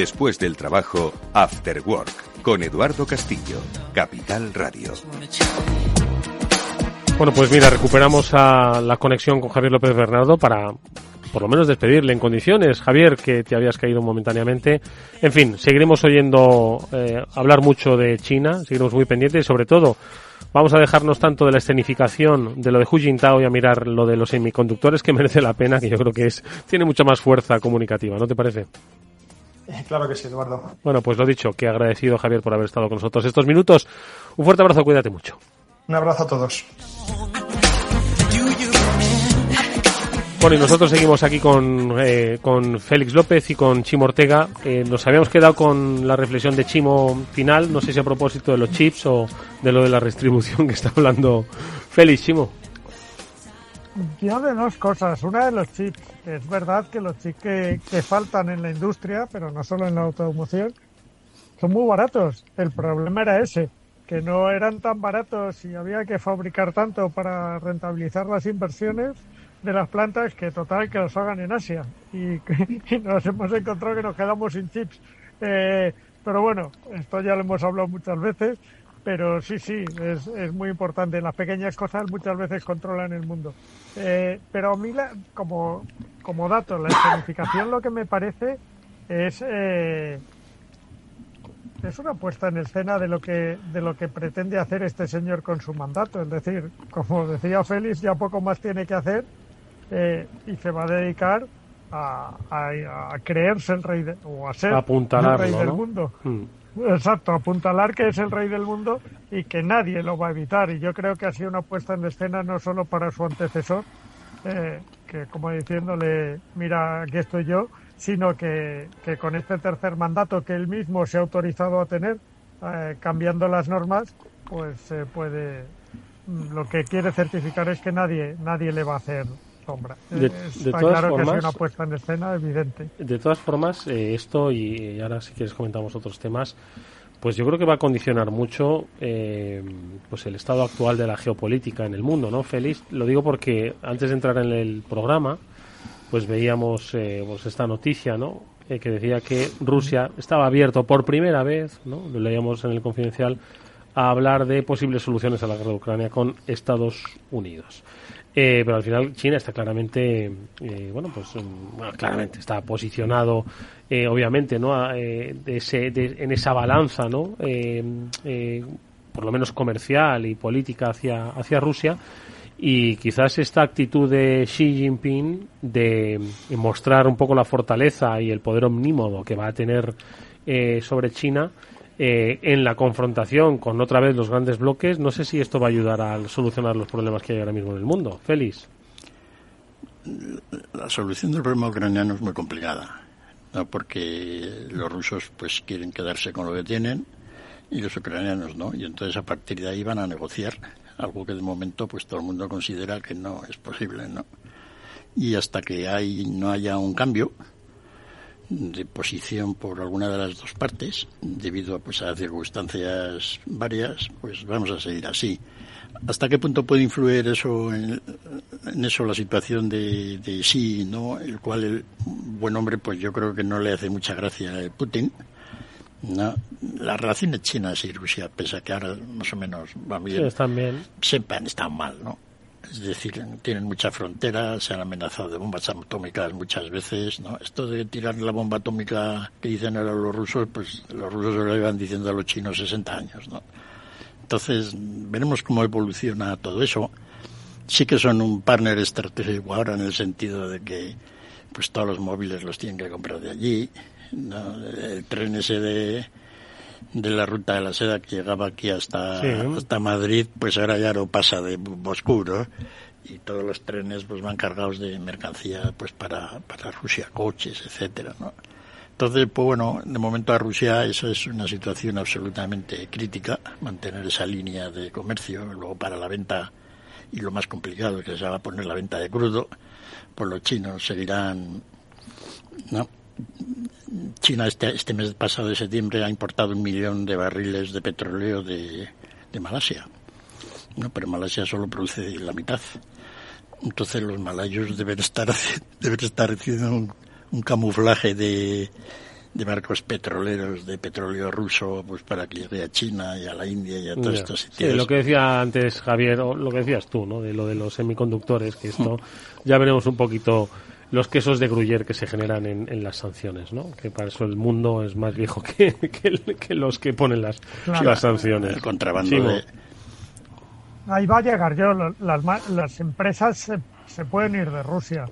Después del trabajo, After Work, con Eduardo Castillo, Capital Radio. Bueno, pues mira, recuperamos a la conexión con Javier López Bernardo para por lo menos despedirle en condiciones. Javier, que te habías caído momentáneamente. En fin, seguiremos oyendo eh, hablar mucho de China, seguiremos muy pendientes y sobre todo vamos a dejarnos tanto de la escenificación de lo de Hu Jintao y a mirar lo de los semiconductores que merece la pena, que yo creo que es tiene mucha más fuerza comunicativa, ¿no te parece? Claro que sí, Eduardo. Bueno, pues lo dicho, que agradecido Javier por haber estado con nosotros estos minutos. Un fuerte abrazo, cuídate mucho. Un abrazo a todos. Bueno, y nosotros seguimos aquí con, eh, con Félix López y con Chimo Ortega. Eh, nos habíamos quedado con la reflexión de Chimo final, no sé si a propósito de los chips o de lo de la redistribución que está hablando Félix, Chimo. Yo de dos cosas. Una de los chips. Es verdad que los chips que, que faltan en la industria, pero no solo en la automoción, son muy baratos. El problema era ese, que no eran tan baratos y había que fabricar tanto para rentabilizar las inversiones de las plantas que total que los hagan en Asia. Y, <laughs> y nos hemos encontrado que nos quedamos sin chips. Eh, pero bueno, esto ya lo hemos hablado muchas veces. Pero sí, sí, es, es muy importante. Las pequeñas cosas muchas veces controlan el mundo. Eh, pero a mí, la- como, como dato, la escenificación lo que me parece es, eh, es una puesta en escena de lo, que, de lo que pretende hacer este señor con su mandato. Es decir, como decía Félix, ya poco más tiene que hacer eh, y se va a dedicar a, a- a creerse el rey de, o a ser el rey del mundo. Mm. Exacto, apuntalar que es el rey del mundo y que nadie lo va a evitar. Y yo creo que ha sido una puesta en escena no solo para su antecesor, eh, que como diciéndole, mira, aquí estoy yo, sino que, que con este tercer mandato que él mismo se ha autorizado a tener, eh, cambiando las normas, pues se puede. mm, Lo que quiere certificar es que nadie nadie le va a hacer sombra. De- todas claro que es formas- una puesta en escena evidente. De todas formas, eh, esto, y, y ahora si quieres comentamos otros temas, pues yo creo que va a condicionar mucho eh, pues el estado actual de la geopolítica en el mundo, ¿no, Félix? Lo digo porque antes de entrar en el programa, pues veíamos eh, pues esta noticia, ¿no? Eh, que decía que Rusia estaba abierto por primera vez, ¿no? Lo leíamos en el confidencial, a hablar de posibles soluciones a la guerra de Ucrania con Estados Unidos. Eh, pero al final China está claramente, eh, bueno, pues mm, claramente está posicionado, eh, obviamente, ¿no? A, eh, de ese- de- en esa balanza, ¿no? Eh, eh, por lo menos comercial y política hacia, hacia Rusia. Y quizás esta actitud de Xi Jinping de mostrar un poco la fortaleza y el poder omnímodo que va a tener eh, sobre China eh, en la confrontación con otra vez los grandes bloques, no sé si esto va a ayudar a solucionar los problemas que hay ahora mismo en el mundo. Félix. La solución del problema ucraniano es muy complicada, ¿no? porque los rusos pues quieren quedarse con lo que tienen y los ucranianos no, y entonces a partir de ahí van a negociar, algo que de momento pues todo el mundo considera que no es posible, ¿no? Y hasta que hay, no haya un cambio de posición por alguna de las dos partes, debido pues a circunstancias varias, pues vamos a seguir así. ¿Hasta qué punto puede influir eso en, en eso la situación de, de sí, no? El cual el buen hombre, pues yo creo que no le hace mucha gracia a Putin. ¿no? Las relaciones chinas y Rusia, pese a que ahora más o menos van bien, Sí, están bien. siempre han estado mal, ¿no? Es decir, tienen mucha frontera, se han amenazado de bombas atómicas muchas veces, ¿no? Esto de tirar la bomba atómica que dicen ahora los rusos, pues los rusos lo iban diciendo a los chinos 60 años, ¿no? Entonces, veremos cómo evoluciona todo eso. Sí que son un partner estratégico ahora en el sentido de que pues todos los móviles los tienen que comprar de allí. ¿no? El tren ese de, de la ruta de la seda que llegaba aquí hasta, Sí. hasta Madrid, pues ahora ya no pasa de Moscú, ¿no? Y todos los trenes pues van cargados de mercancía pues para, para Rusia, coches, etcétera, ¿no? Entonces, pues bueno, de momento a Rusia eso es una situación absolutamente crítica, mantener esa línea de comercio, luego para la venta, y lo más complicado que se va a poner la venta de crudo, pues los chinos seguirán, ¿no? China este, este mes pasado de septiembre ha importado un millón de barriles de petróleo de, de Malasia, ¿no? Pero Malasia solo produce la mitad. Entonces los malayos deben estar, <laughs> deben estar haciendo un, un camuflaje de, de barcos petroleros de petróleo ruso pues para que llegue a China y a la India y a todos estos Sí, sitios. lo que decía antes Javier, o lo que decías tú, ¿no? De lo de los semiconductores, que esto ya veremos un poquito los quesos de Gruyère que se generan en, en las sanciones, ¿no? Que para eso el mundo es más viejo que, <laughs> que, los que ponen las, Claro. las sanciones. El contrabando de, Ahí va a llegar yo. Las, las empresas se, se pueden ir de Rusia,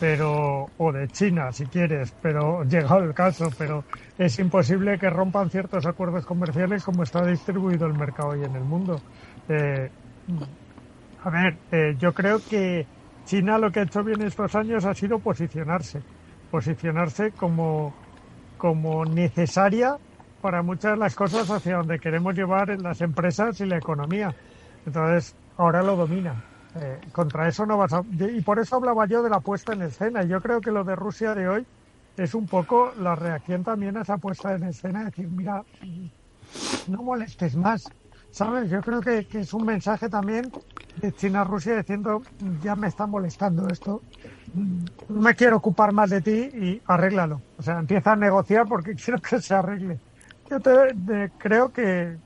pero o de China, si quieres, pero llegado el caso, pero es imposible que rompan ciertos acuerdos comerciales como está distribuido el mercado hoy en el mundo. Eh, a ver, eh, yo creo que China lo que ha hecho bien estos años ha sido posicionarse, posicionarse como, como necesaria para muchas de las cosas hacia donde queremos llevar las empresas y la economía. Entonces, ahora lo domina. Eh, contra eso no vas a... Y por eso hablaba yo de la puesta en escena. Yo creo que lo de Rusia de hoy es un poco la reacción también a esa puesta en escena. Decir, mira, no molestes más. ¿Sabes? Yo creo que, es un mensaje también de China a Rusia diciendo, ya me está molestando esto, no me quiero ocupar más de ti y arréglalo. O sea, empieza a negociar porque <laughs> quiero que se arregle. Yo te- creo que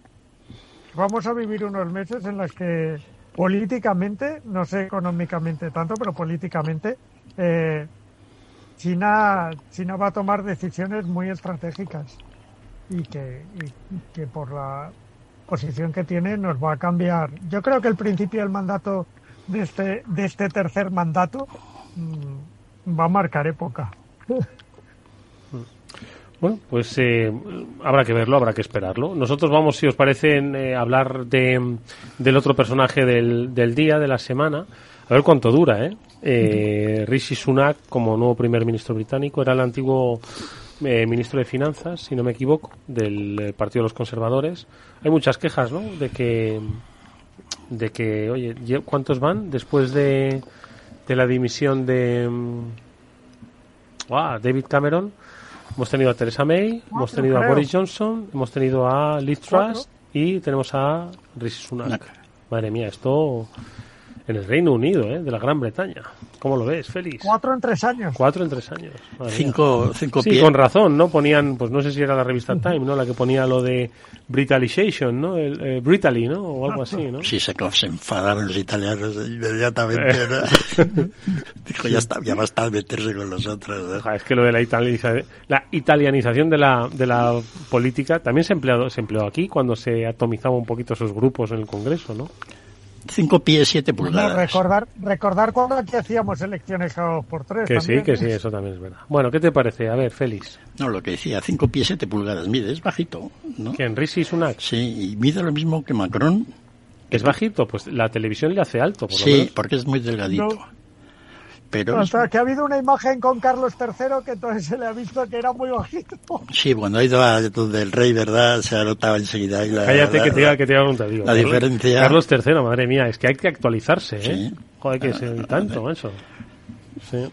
vamos a vivir unos meses en los que políticamente, no sé económicamente tanto, pero políticamente, eh, China, China va a tomar decisiones muy estratégicas y que por la posición que tiene nos va a cambiar. Yo creo que el principio del mandato de este, de este tercer mandato mm, va a marcar época. <laughs> Bueno, pues eh, habrá que verlo, habrá que esperarlo. Nosotros vamos, si os parece, eh, hablar de, del otro personaje del, del día, de la semana. A ver cuánto dura, ¿eh? eh Rishi Sunak, como nuevo primer ministro británico, era el antiguo eh, ministro de Finanzas, si no me equivoco, del eh, Partido de los Conservadores. Hay muchas quejas, ¿no? De que, de que oye, ¿cuántos van después de, de la dimisión de mm, ah, David Cameron? Hemos tenido a Theresa May, hemos Cuatro, tenido a. Boris Johnson, hemos tenido a Liz. Truss y tenemos a Rishi Sunak. Madre mía, esto en el Reino Unido, ¿eh? de la Gran Bretaña. ¿Cómo lo ves, Félix? Cuatro en tres años. Cuatro en tres años. Madre. Cinco, cinco Sí, pies. con razón, ¿no? Ponían, pues no sé si era la revista Time, ¿no? La que ponía lo de Britalization, ¿no? El, eh, Britally, ¿no? O algo así, ¿no? Sí, se, se enfadaron los italianos inmediatamente. ¿no? <laughs> Dijo, ya está, ya basta de meterse con los otros. ¿no? Es que lo de la, italianiza- la italianización de la, de la política también se empleó, se empleó aquí cuando se atomizaba un poquito esos grupos en el Congreso, ¿no? Cinco pies, siete Bueno, pulgadas. recordar, recordar cuando aquí hacíamos elecciones cada dos por tres. Que sí, también, que ¿eh? sí, eso también es verdad. Bueno, ¿qué te parece? A ver, Félix. No, lo que decía, cinco pies, siete pulgadas. Mide, es bajito. ¿no? ¿Quién? Rishi Sunak. Sí, y mide lo mismo que Macron. ¿Es bajito? Pues la televisión le hace alto, por lo Sí, menos. porque es muy delgadito. No. Pero O sea, que ha habido una imagen con Carlos III que entonces se le ha visto que era muy bajito. sí, cuando ha ido a donde el rey, ¿verdad? Se ha notado enseguida. la, Cállate la- que te iba, que te iba a preguntar. Digo, la Carlos- diferencia- Carlos III, madre mía, es que hay que actualizarse, ¿eh? Sí. Joder, que se tanto, eso. Sí.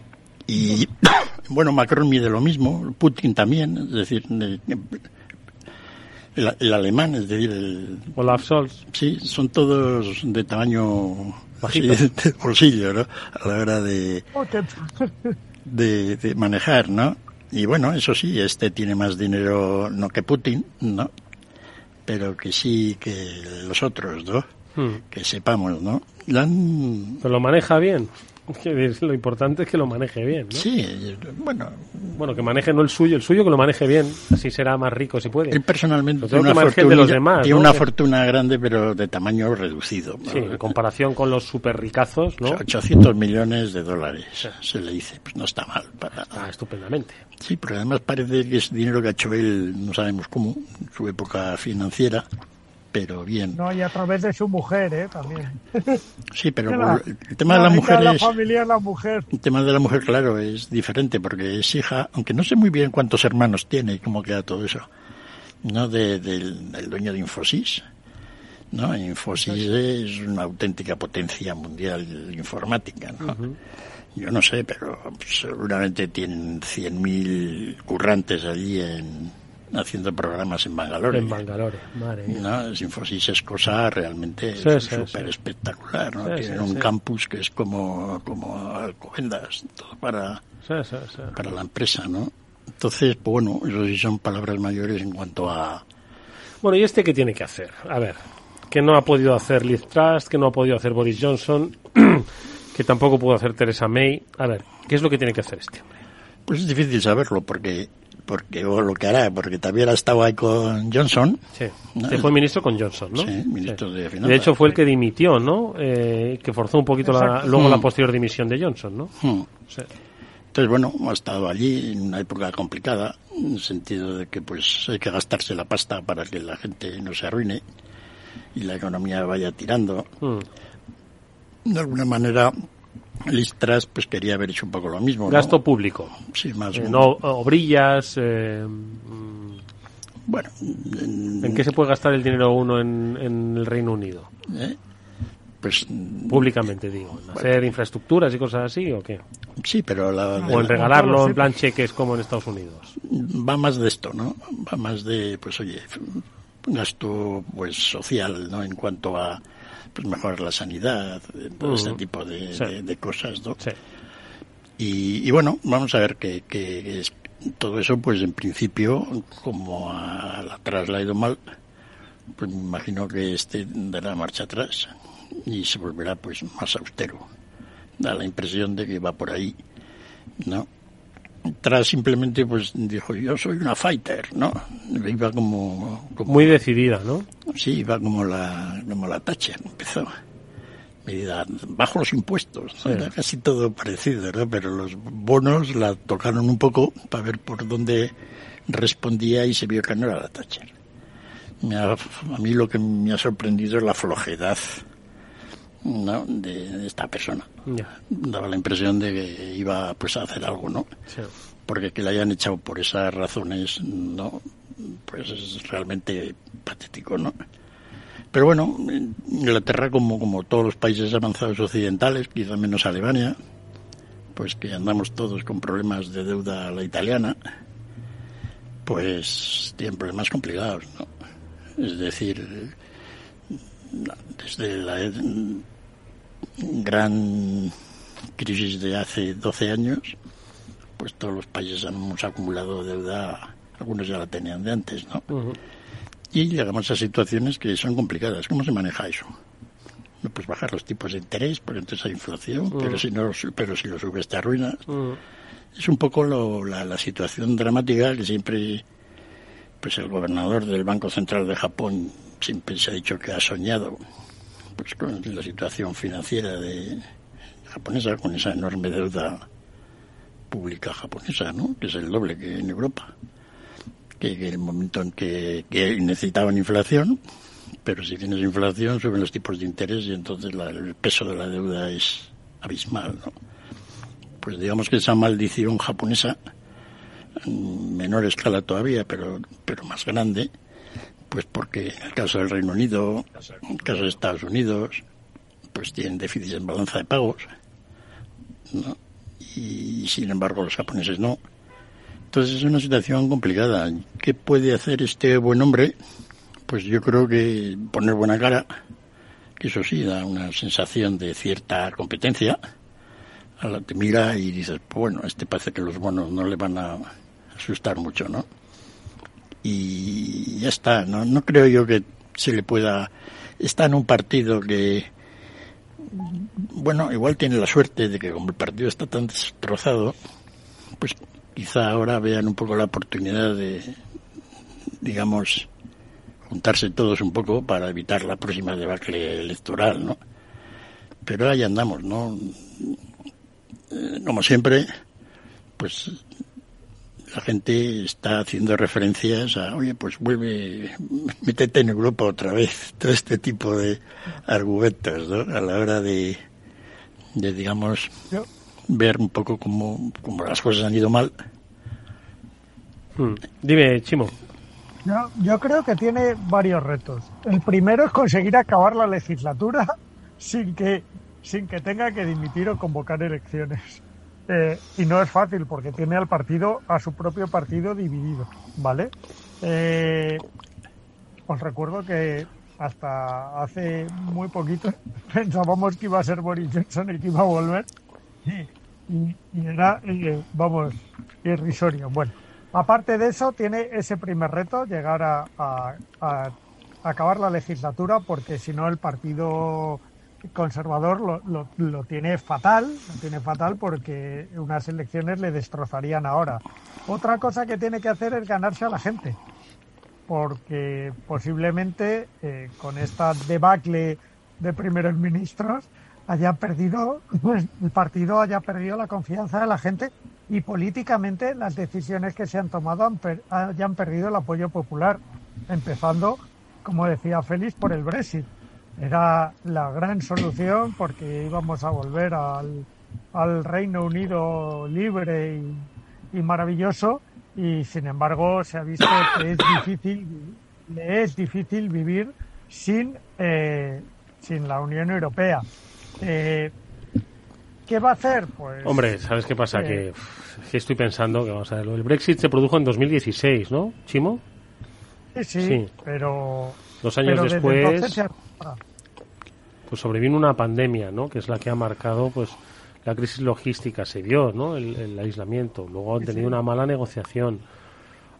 Y <coughs> bueno, Macron mide lo mismo, Putin también, es decir, el, el- el alemán, es decir, el, Olaf Scholz. sí, son todos de tamaño Bajito. sí, de <laughs> bolsillo, ¿no? A la hora de, de, de manejar, ¿no? Y bueno, eso sí, este tiene más dinero, no que Putin, ¿no? Pero que sí que los otros, ¿no? Hmm. Que sepamos, ¿no? La han- Pero lo maneja bien. <laughs> Lo importante es que lo maneje bien, ¿no? Sí, bueno, Bueno, que maneje no el suyo, el suyo que lo maneje bien. Así será más rico si puede. Él personalmente tiene una, el de los fortuna, demás, tiene ¿no? una fortuna grande, pero de tamaño reducido. Sí, en comparación con los super ricazos, ¿no? 800 millones de dólares, se le dice. Pues no está mal. Para... Ah, estupendamente. Sí, pero además parece que es dinero que ha hecho él, no sabemos cómo, en su época financiera, pero bien. No, y a través de su mujer, ¿eh? También. Sí, pero la- el tema de la mujer de la es... familia es la mujer. El tema de la mujer, claro, es diferente porque es hija, aunque no sé muy bien cuántos hermanos tiene y cómo queda todo eso, ¿no? De- del, del dueño de Infosys, ¿no? Infosys es una auténtica potencia mundial informática, ¿no? Yo no sé, pero seguramente tienen 100.000 currantes allí en, haciendo programas en Bangalore. En Bangalore, madre mía. ¿no? Infosys es cosa realmente Sí, sí, súper sí. espectacular, ¿no? Sí, Tienen sí, un sí. campus que es como, como Alcobendas, todo para, Sí, sí, sí. para la empresa, ¿no? Entonces, pues bueno, eso sí son palabras mayores en cuanto a... Bueno, ¿y este qué tiene que hacer? A ver, que no ha podido hacer Liz Truss, que no ha podido hacer Boris Johnson, <clears throat> que tampoco pudo hacer Theresa May. A ver, ¿qué es lo que tiene que hacer este hombre? Pues es difícil saberlo porque, porque o lo que hará, porque también ha estado ahí con Johnson. Sí, ¿no? que fue ministro con Johnson, ¿no? Sí, ministro de Y Finanzas. de hecho fue el que dimitió, ¿no? Eh, que forzó un poquito la, luego la Mm. posterior dimisión de Johnson, ¿no? Hmm. Sí. Entonces, bueno, ha estado allí en una época complicada, en el sentido de que pues hay que gastarse la pasta para que la gente no se arruine y la economía vaya tirando. Mm. De alguna manera, Listras pues quería haber hecho un poco lo mismo. ¿no? Gasto público. Sí, más Eh, no obrillas. eh, Bueno, en, ¿En qué se puede gastar el dinero uno en, en el Reino Unido? ¿eh? Pues Públicamente, digo. ¿En hacer infraestructuras y cosas así o qué? sí, pero la, O en regalarlo en plan cheques como en Estados Unidos. va más de esto, ¿no? Va más de, pues oye, gasto pues social, ¿no? En cuanto a pues mejorar la sanidad, eh, todo este tipo de, Sí. de- de cosas, ¿no? Sí. Y, y bueno, vamos a ver que, que es, todo eso, pues en principio, como a la atrás le ha ido mal, pues me imagino que este dará marcha atrás y se volverá pues más austero. Da la impresión de que va por ahí, ¿no? Tras simplemente pues dijo yo soy una fighter, ¿no? Iba como, como Muy decidida, ¿no? Sí, iba como la, como la Thatcher, empezó. Medida, bajo los impuestos, era casi todo parecido, ¿no? Pero los bonos la tocaron un poco para ver por dónde respondía y se vio que no era la Thatcher. Me ha- a mí lo que me ha sorprendido es la flojedad ¿no? de, de esta persona. Daba la impresión de que iba pues a hacer algo, ¿no? Sí. porque que le hayan echado por esas razones, no, pues es realmente patético, ¿no? Pero bueno, Inglaterra, como, como todos los países avanzados occidentales, quizá menos Alemania, pues que andamos todos con problemas de deuda a la italiana, pues tienen problemas complicados, ¿no? Es decir, desde la gran crisis de hace 12 años, pues todos los países hemos acumulado deuda, algunos ya la tenían de antes, ¿no? Y llegamos a situaciones que son complicadas. ¿Cómo se maneja eso? No puedes bajar los tipos de interés porque entonces hay inflación, pero si no, pero si lo subes te arruinas. Es un poco lo- la, la situación dramática que siempre, pues el gobernador del Banco Central de Japón siempre se ha dicho que ha soñado, pues con la situación financiera de japonesa, con esa enorme deuda pública japonesa, ¿no? Que es el doble que en Europa. Que, que el momento en que, que necesitaban inflación, pero si tienes inflación suben los tipos de interés y entonces la- el peso de la deuda es abismal, ¿no? Pues digamos que esa maldición japonesa, en menor escala todavía, pero, pero más grande, pues porque el caso del Reino Unido, el caso de Estados Unidos, pues tienen déficit en balanza de pagos, ¿no? y sin embargo los japoneses no. Entonces es una situación complicada. ¿Qué puede hacer este buen hombre? Pues yo creo que poner buena cara, que eso sí da una sensación de cierta competencia. A la te mira y dices, bueno, este parece que los bonos no le van a asustar mucho, ¿no? Y ya está, no, no creo yo que se le pueda... Está en un partido que, bueno, igual tiene la suerte de que como el partido está tan destrozado, pues quizá ahora vean un poco la oportunidad de, digamos, juntarse todos un poco para evitar la próxima debacle electoral, ¿no? Pero ahí andamos, ¿no? Eh, Como siempre, pues la gente está haciendo referencias a, oye, pues vuelve, métete en Europa otra vez, <laughs> todo este tipo de argumentos, ¿no? A la hora de, de digamos, ver un poco cómo, cómo las cosas han ido mal. Mm. Dime, Chimo. Yo, yo creo que tiene varios retos. El primero es conseguir acabar la legislatura <laughs> sin que, sin que tenga que dimitir o convocar elecciones. Eh, y no es fácil porque tiene al partido, a su propio partido dividido, ¿vale? Eh, os recuerdo que hasta hace muy poquito <laughs> pensábamos que iba a ser Boris Johnson el que iba a volver y, y- era, eh, vamos, irrisorio. Bueno, aparte de eso, tiene ese primer reto, llegar a- a acabar la legislatura, porque si no el partido conservador lo, lo- lo tiene fatal, lo tiene fatal porque unas elecciones le destrozarían ahora. Otra cosa que tiene que hacer es ganarse a la gente, porque posiblemente eh, con esta debacle de primeros ministros haya perdido, pues, el partido haya perdido la confianza de la gente y políticamente las decisiones que se han tomado han hayan perdido el apoyo popular, empezando, como decía Félix, por el Brexit. Era la gran solución porque íbamos a volver al, al Reino Unido libre y, y maravilloso y sin embargo se ha visto que es difícil, es difícil vivir sin, eh, sin la Unión Europea. Eh, ¿Qué va a hacer? Pues Hombre, ¿sabes qué pasa? eh, Que, que estoy pensando que vamos a ver, el Brexit se produjo en 2016, ¿no, Chimo? Sí, sí, sí. pero Dos años pero después, pues sobrevino una pandemia, ¿no? Que es la que ha marcado, pues, la crisis logística se dio, ¿no? El, el aislamiento. Luego han Sí, tenido sí. una mala negociación.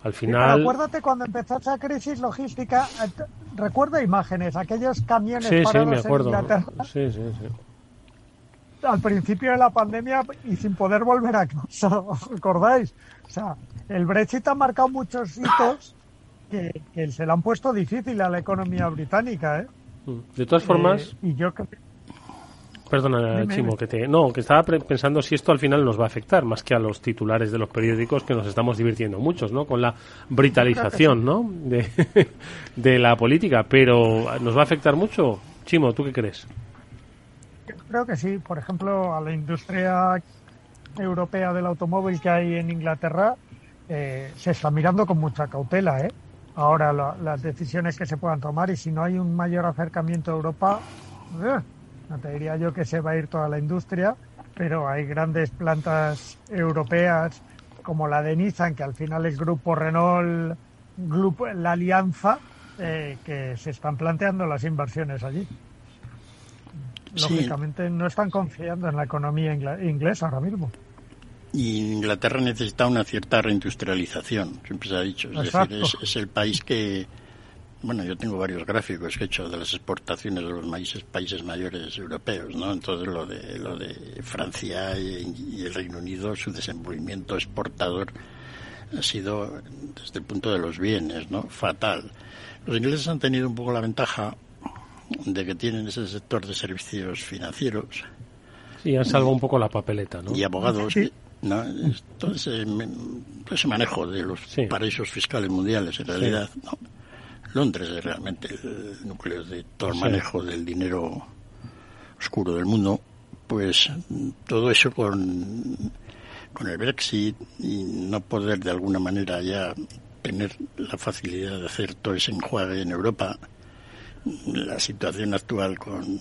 Al Sí, final, acuérdate cuando empezó esa crisis logística, eh, recuerda imágenes, aquellos camiones sí, sí, parados me en acuerdo. Inglaterra Sí, sí, sí. al principio de la pandemia y sin poder volver a casa, ¿os acordáis? O sea, el Brexit ha marcado muchos hitos que, que se le han puesto difícil a la economía británica, ¿eh? De todas formas, Eh, y yo Perdona, Dime, Chimo, que te... No, que estaba pensando si esto al final nos va a afectar, más que a los titulares de los periódicos que nos estamos divirtiendo muchos, ¿no? Con la britalización, ¿no? De, <laughs> de la política, pero ¿nos va a afectar mucho? Chimo, ¿tú qué crees? Creo que sí. Por ejemplo, a la industria europea del automóvil que hay en Inglaterra eh, se está mirando con mucha cautela, ¿eh? Ahora la- las decisiones que se puedan tomar y si no hay un mayor acercamiento a Europa, eh, no te diría yo que se va a ir toda la industria, pero hay grandes plantas europeas como la de Nissan, que al final es Grupo Renault, grupo, la alianza, eh, que se están planteando las inversiones allí. Sí. Lógicamente no están confiando en la economía inglesa ahora mismo. Y Inglaterra necesita una cierta reindustrialización, siempre se ha dicho. Es Exacto. decir, es, es el país que. Bueno, yo tengo varios gráficos que he hecho de las exportaciones de los países, países mayores europeos, ¿no? Entonces, lo de, lo de Francia y, y el Reino Unido, su desenvolvimiento exportador ha sido, desde el punto de los bienes, ¿no? Fatal. Los ingleses han tenido un poco la ventaja de que tienen ese sector de servicios financieros Sí, han salvado un poco la papeleta, ¿no? y abogados. ¿no? Todo ese, todo ese manejo de los paraísos fiscales mundiales, en Sí. realidad, ¿no? Londres es realmente el núcleo de todo el Sí. manejo del dinero oscuro del mundo. Pues todo eso con, con el Brexit y no poder de alguna manera ya tener la facilidad de hacer todo ese enjuague en Europa, la situación actual con,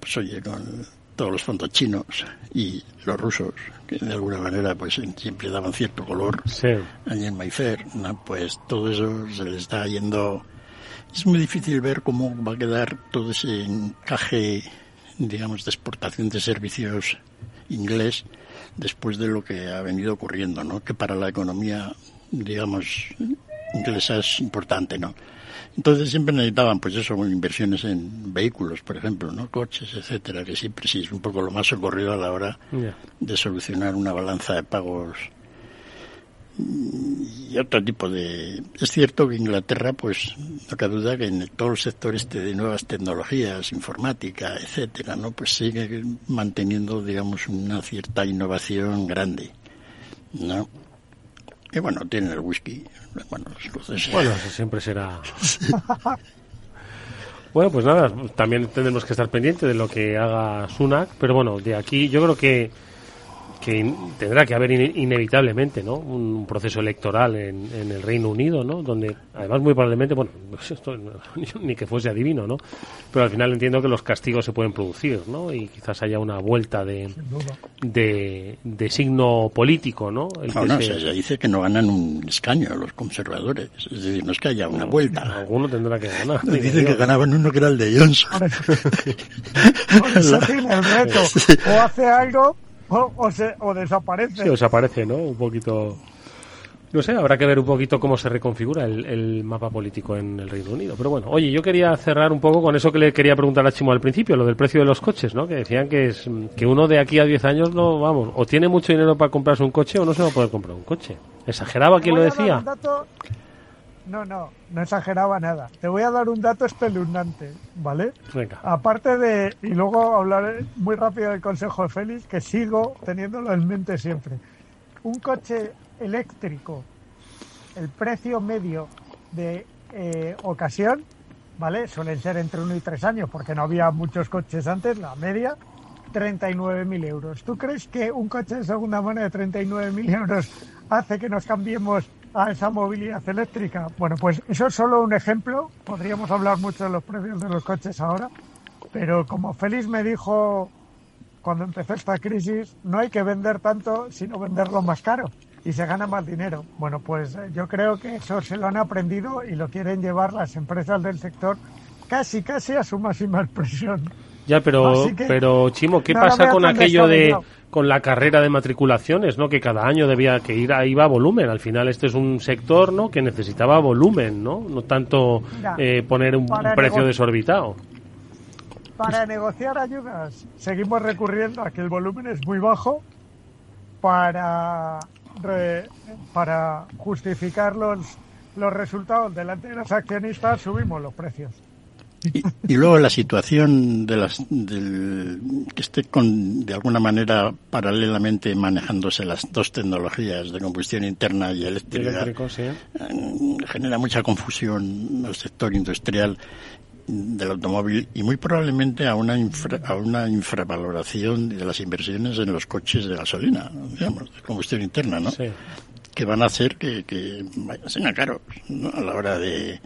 pues oye, con todos los fondos chinos y los rusos, que de alguna manera pues siempre daban cierto color allí en Mayfair, ¿no? pues todo eso se le está yendo. Es muy difícil ver cómo va a quedar todo ese encaje, digamos, de exportación de servicios inglés después de lo que ha venido ocurriendo, ¿no? Que para la economía, digamos, inglesa es importante, ¿no? Entonces siempre necesitaban, pues eso, inversiones en vehículos, por ejemplo, ¿no? Coches, etcétera, que siempre sí es un poco lo más ocurrido a la hora de solucionar una balanza de pagos y otro tipo de... Es cierto que Inglaterra, pues, no cabe duda que en todo el sector este de nuevas tecnologías, informática, etcétera, ¿no? Pues sigue manteniendo, digamos, una cierta innovación grande, ¿no? Y bueno, tienen el whisky. Bueno, escoceses- Bueno, siempre será. Bueno, pues nada, también tendremos que estar pendientes de lo que haga Sunak, pero bueno, de aquí yo creo que, que in- tendrá que haber in- inevitablemente ¿no? un proceso electoral en, en el Reino Unido, ¿no? donde además muy probablemente, bueno, <laughs> pues esto no- <laughs> ni que fuese adivino, ¿no? pero al final entiendo que los castigos se pueden producir ¿no? y quizás haya una vuelta de, de, de signo político. ¿no? El No, que no, se- dice que no ganan un escaño los conservadores. Es decir, no es que haya una vuelta. Alguno tendrá que ganar. <laughs> Dicen que ganaban uno que era el de Johnson. Por eso tiene el reto. O hace algo o, o, se, o desaparece. Sí, os aparece, ¿no? Un poquito... No sé, habrá que ver un poquito cómo se reconfigura el, el mapa político en el Reino Unido. Pero bueno, oye, yo quería cerrar un poco con eso que le quería preguntar a Chimo al principio, lo del precio de los coches, ¿no? Que decían que es que uno de aquí a 10 años no, vamos, o tiene mucho dinero para comprarse un coche o no se va a poder comprar un coche. ¿Exageraba quien lo decía? dato- No, no, no exageraba nada. Te voy a dar un dato espeluznante, ¿vale? Venga. Aparte de, y luego hablaré muy rápido del consejo de Félix, que sigo teniéndolo en mente siempre. Un coche eléctrico, el precio medio de eh, ocasión, ¿vale? Suelen ser entre uno y tres años, porque no había muchos coches antes, la media, 39.000 euros. ¿Tú crees que un coche de segunda mano de 39.000 euros hace que nos cambiemos a esa movilidad eléctrica? Bueno, pues eso es solo un ejemplo. Podríamos hablar mucho de los precios de los coches ahora, pero como Félix me dijo cuando empezó esta crisis, no hay que vender tanto, sino venderlo más caro y se gana más dinero. Bueno, pues eh, yo creo que eso se lo han aprendido y lo quieren llevar las empresas del sector casi, casi a su máxima expresión. Ya, pero, que pero Chimo, ¿qué no pasa con aquello de. Con la carrera de matriculaciones, ¿no? Que cada año debía que ir iba a volumen. Al final este es un sector, ¿no? Que necesitaba volumen, ¿no? No tanto eh, poner un, precio desorbitado. Para negociar ayudas seguimos recurriendo a que el volumen es muy bajo para, re- para justificar los, los resultados delante de los accionistas subimos los precios. Y luego la situación de las del, que esté con, de alguna manera paralelamente manejándose las dos tecnologías de combustión interna y eléctrica Eléctrico, sí. eh, genera mucha confusión al sector industrial del automóvil y muy probablemente a una infra- a una infravaloración de las inversiones en los coches de gasolina, digamos, de combustión interna, ¿no? Que van a hacer que, que vaya- sean caros ¿no? a la hora de...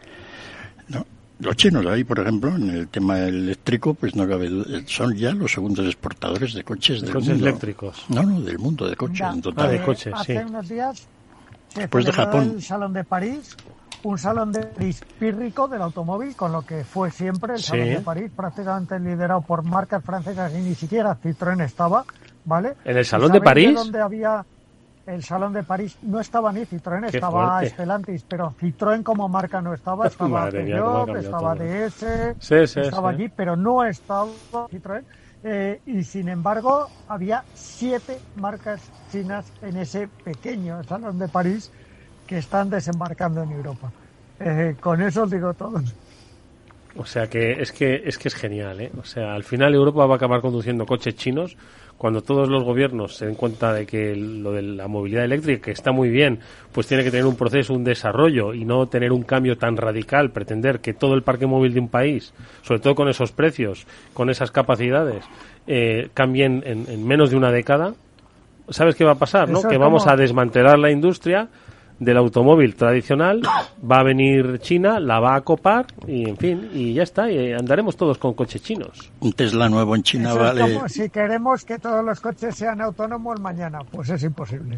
¿no? Los chinos ahí, por ejemplo, en el tema eléctrico, pues no cabe duda, son ya los segundos exportadores de coches De del coches mundo. eléctricos. No, no, del mundo de coches en total. eh, hace unos días se Después de Japón. el Salón de París, un salón de París pírrico del automóvil, con lo que fue siempre el Sí. Salón de París, prácticamente liderado por marcas francesas y ni siquiera Citroën estaba, ¿vale? ¿En el ¿Y Salón de París? dónde había el Salón de París? No estaba ni Citroën, Qué estaba fuerte. Stellantis, pero Citroën como marca no estaba, <laughs> estaba Peugeot, estaba. DS, Sí, sí, estaba sí. allí, pero no estaba Citroën. Eh, y sin embargo, había siete marcas chinas en ese pequeño salón de París que están desembarcando en Europa. Eh, con eso os digo todo. O sea que es que es que es genial, ¿eh? O sea, al final Europa va a acabar conduciendo coches chinos cuando todos los gobiernos se den cuenta de que lo de la movilidad eléctrica, que está muy bien, pues tiene que tener un proceso, un desarrollo y no tener un cambio tan radical, pretender que todo el parque móvil de un país, sobre todo con esos precios, con esas capacidades, eh, cambien en, en menos de una década. ¿Sabes qué va a pasar, no? Que vamos a desmantelar la industria del automóvil tradicional, va a venir China, la va a copar y en fin, y ya está, y andaremos todos con coches chinos. Un Tesla nuevo en China Eso vale... es como si queremos que todos los coches sean autónomos mañana, pues es imposible.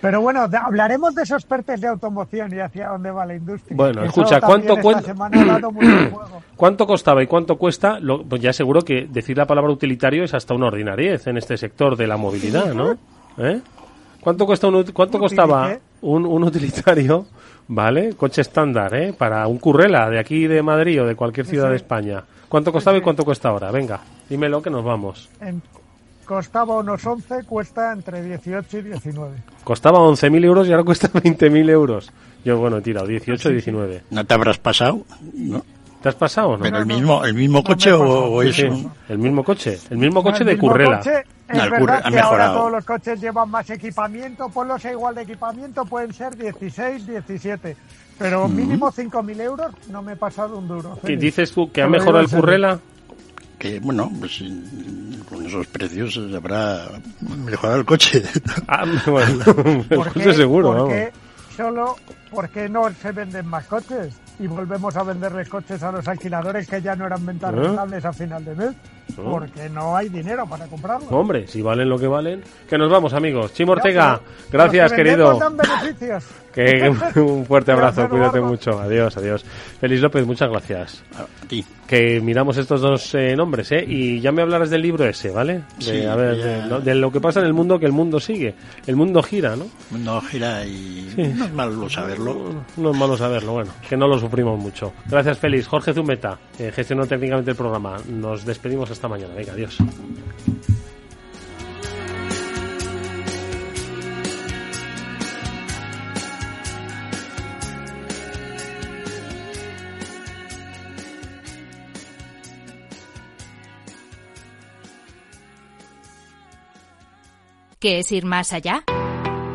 Pero bueno, de- hablaremos de esos pertes de automoción y hacia dónde va la industria. Bueno, Eso escucha, ¿cuánto. <clears throat> ¿Cuánto costaba y cuánto cuesta? Lo- pues ya seguro que decir la palabra utilitario es hasta una ordinariez en este sector de la movilidad, ¿no? ¿Eh? ¿Cuánto cuesta un, cuánto costaba un, un utilitario, vale, coche estándar, ¿eh? Para un currela de aquí de Madrid o de cualquier ciudad de España. ¿Cuánto costaba y cuánto cuesta ahora? Venga, dímelo que nos vamos. En- costaba unos 11, cuesta entre 18 y 19. Costaba 11.000 euros y ahora cuesta <laughs> 20.000 euros. Yo, bueno, he tirado 18 y 19. ¿No te habrás pasado? ¿No? ¿Te has pasado o no? ¿Pero el mismo, el mismo coche o, o es Sí, un- el mismo coche. El mismo coche El de mismo currela. coche, es No, el verdad que ahora todos los coches llevan más equipamiento, ponlos a igual de equipamiento, pueden ser 16, 17. Pero mínimo 5.000 euros no me he pasado un duro. ¿Qué dices tú? ¿Que ha mejorado el currela? que, bueno, pues mm, con esos precios habrá mejorado el coche. Ah, <laughs> bueno, <laughs> el ¿Por coche seguro, ¿Por vamos. qué solo, ¿Por qué no se venden más coches? Y volvemos a venderles coches a los alquiladores que ya no eran ventas ¿Eh? rentables a final de mes. ¿Eh? Porque no hay dinero para comprarlos. Hombre, si valen lo que valen. Que nos vamos, amigos. Chimo Ortega, gracias, los que querido. dan beneficios. <laughs> Que un fuerte abrazo, Gracias, cuídate mucho. Adiós, adiós. Feliz López, muchas gracias. A ti. Que miramos estos dos eh, nombres, ¿eh? Y ya me hablarás del libro ese, ¿vale? De, Sí, a ver, ya. de, lo- de lo que pasa en el mundo, que el mundo sigue. El mundo gira, ¿no? No gira y Sí. no es malo saberlo. No es malo saberlo, bueno, que no lo sufrimos mucho. Gracias, Félix. Jorge Zumeta, que gestionó técnicamente el programa. Nos despedimos hasta mañana. Venga, adiós. ¿Qué es ir más allá?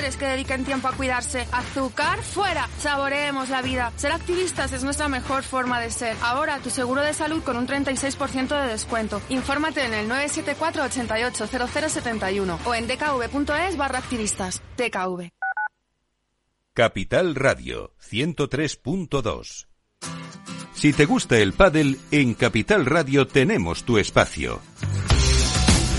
Que dediquen tiempo a cuidarse. Azúcar? Fuera. Saboreemos la vida. Ser activistas es nuestra mejor forma de ser. Ahora tu seguro de salud con un 36% de descuento. Infórmate en el 974 88 0071 o en dkv.es barra activistas. DKV. Capital Radio 103.2. Si te gusta el pádel, en Capital Radio tenemos tu espacio.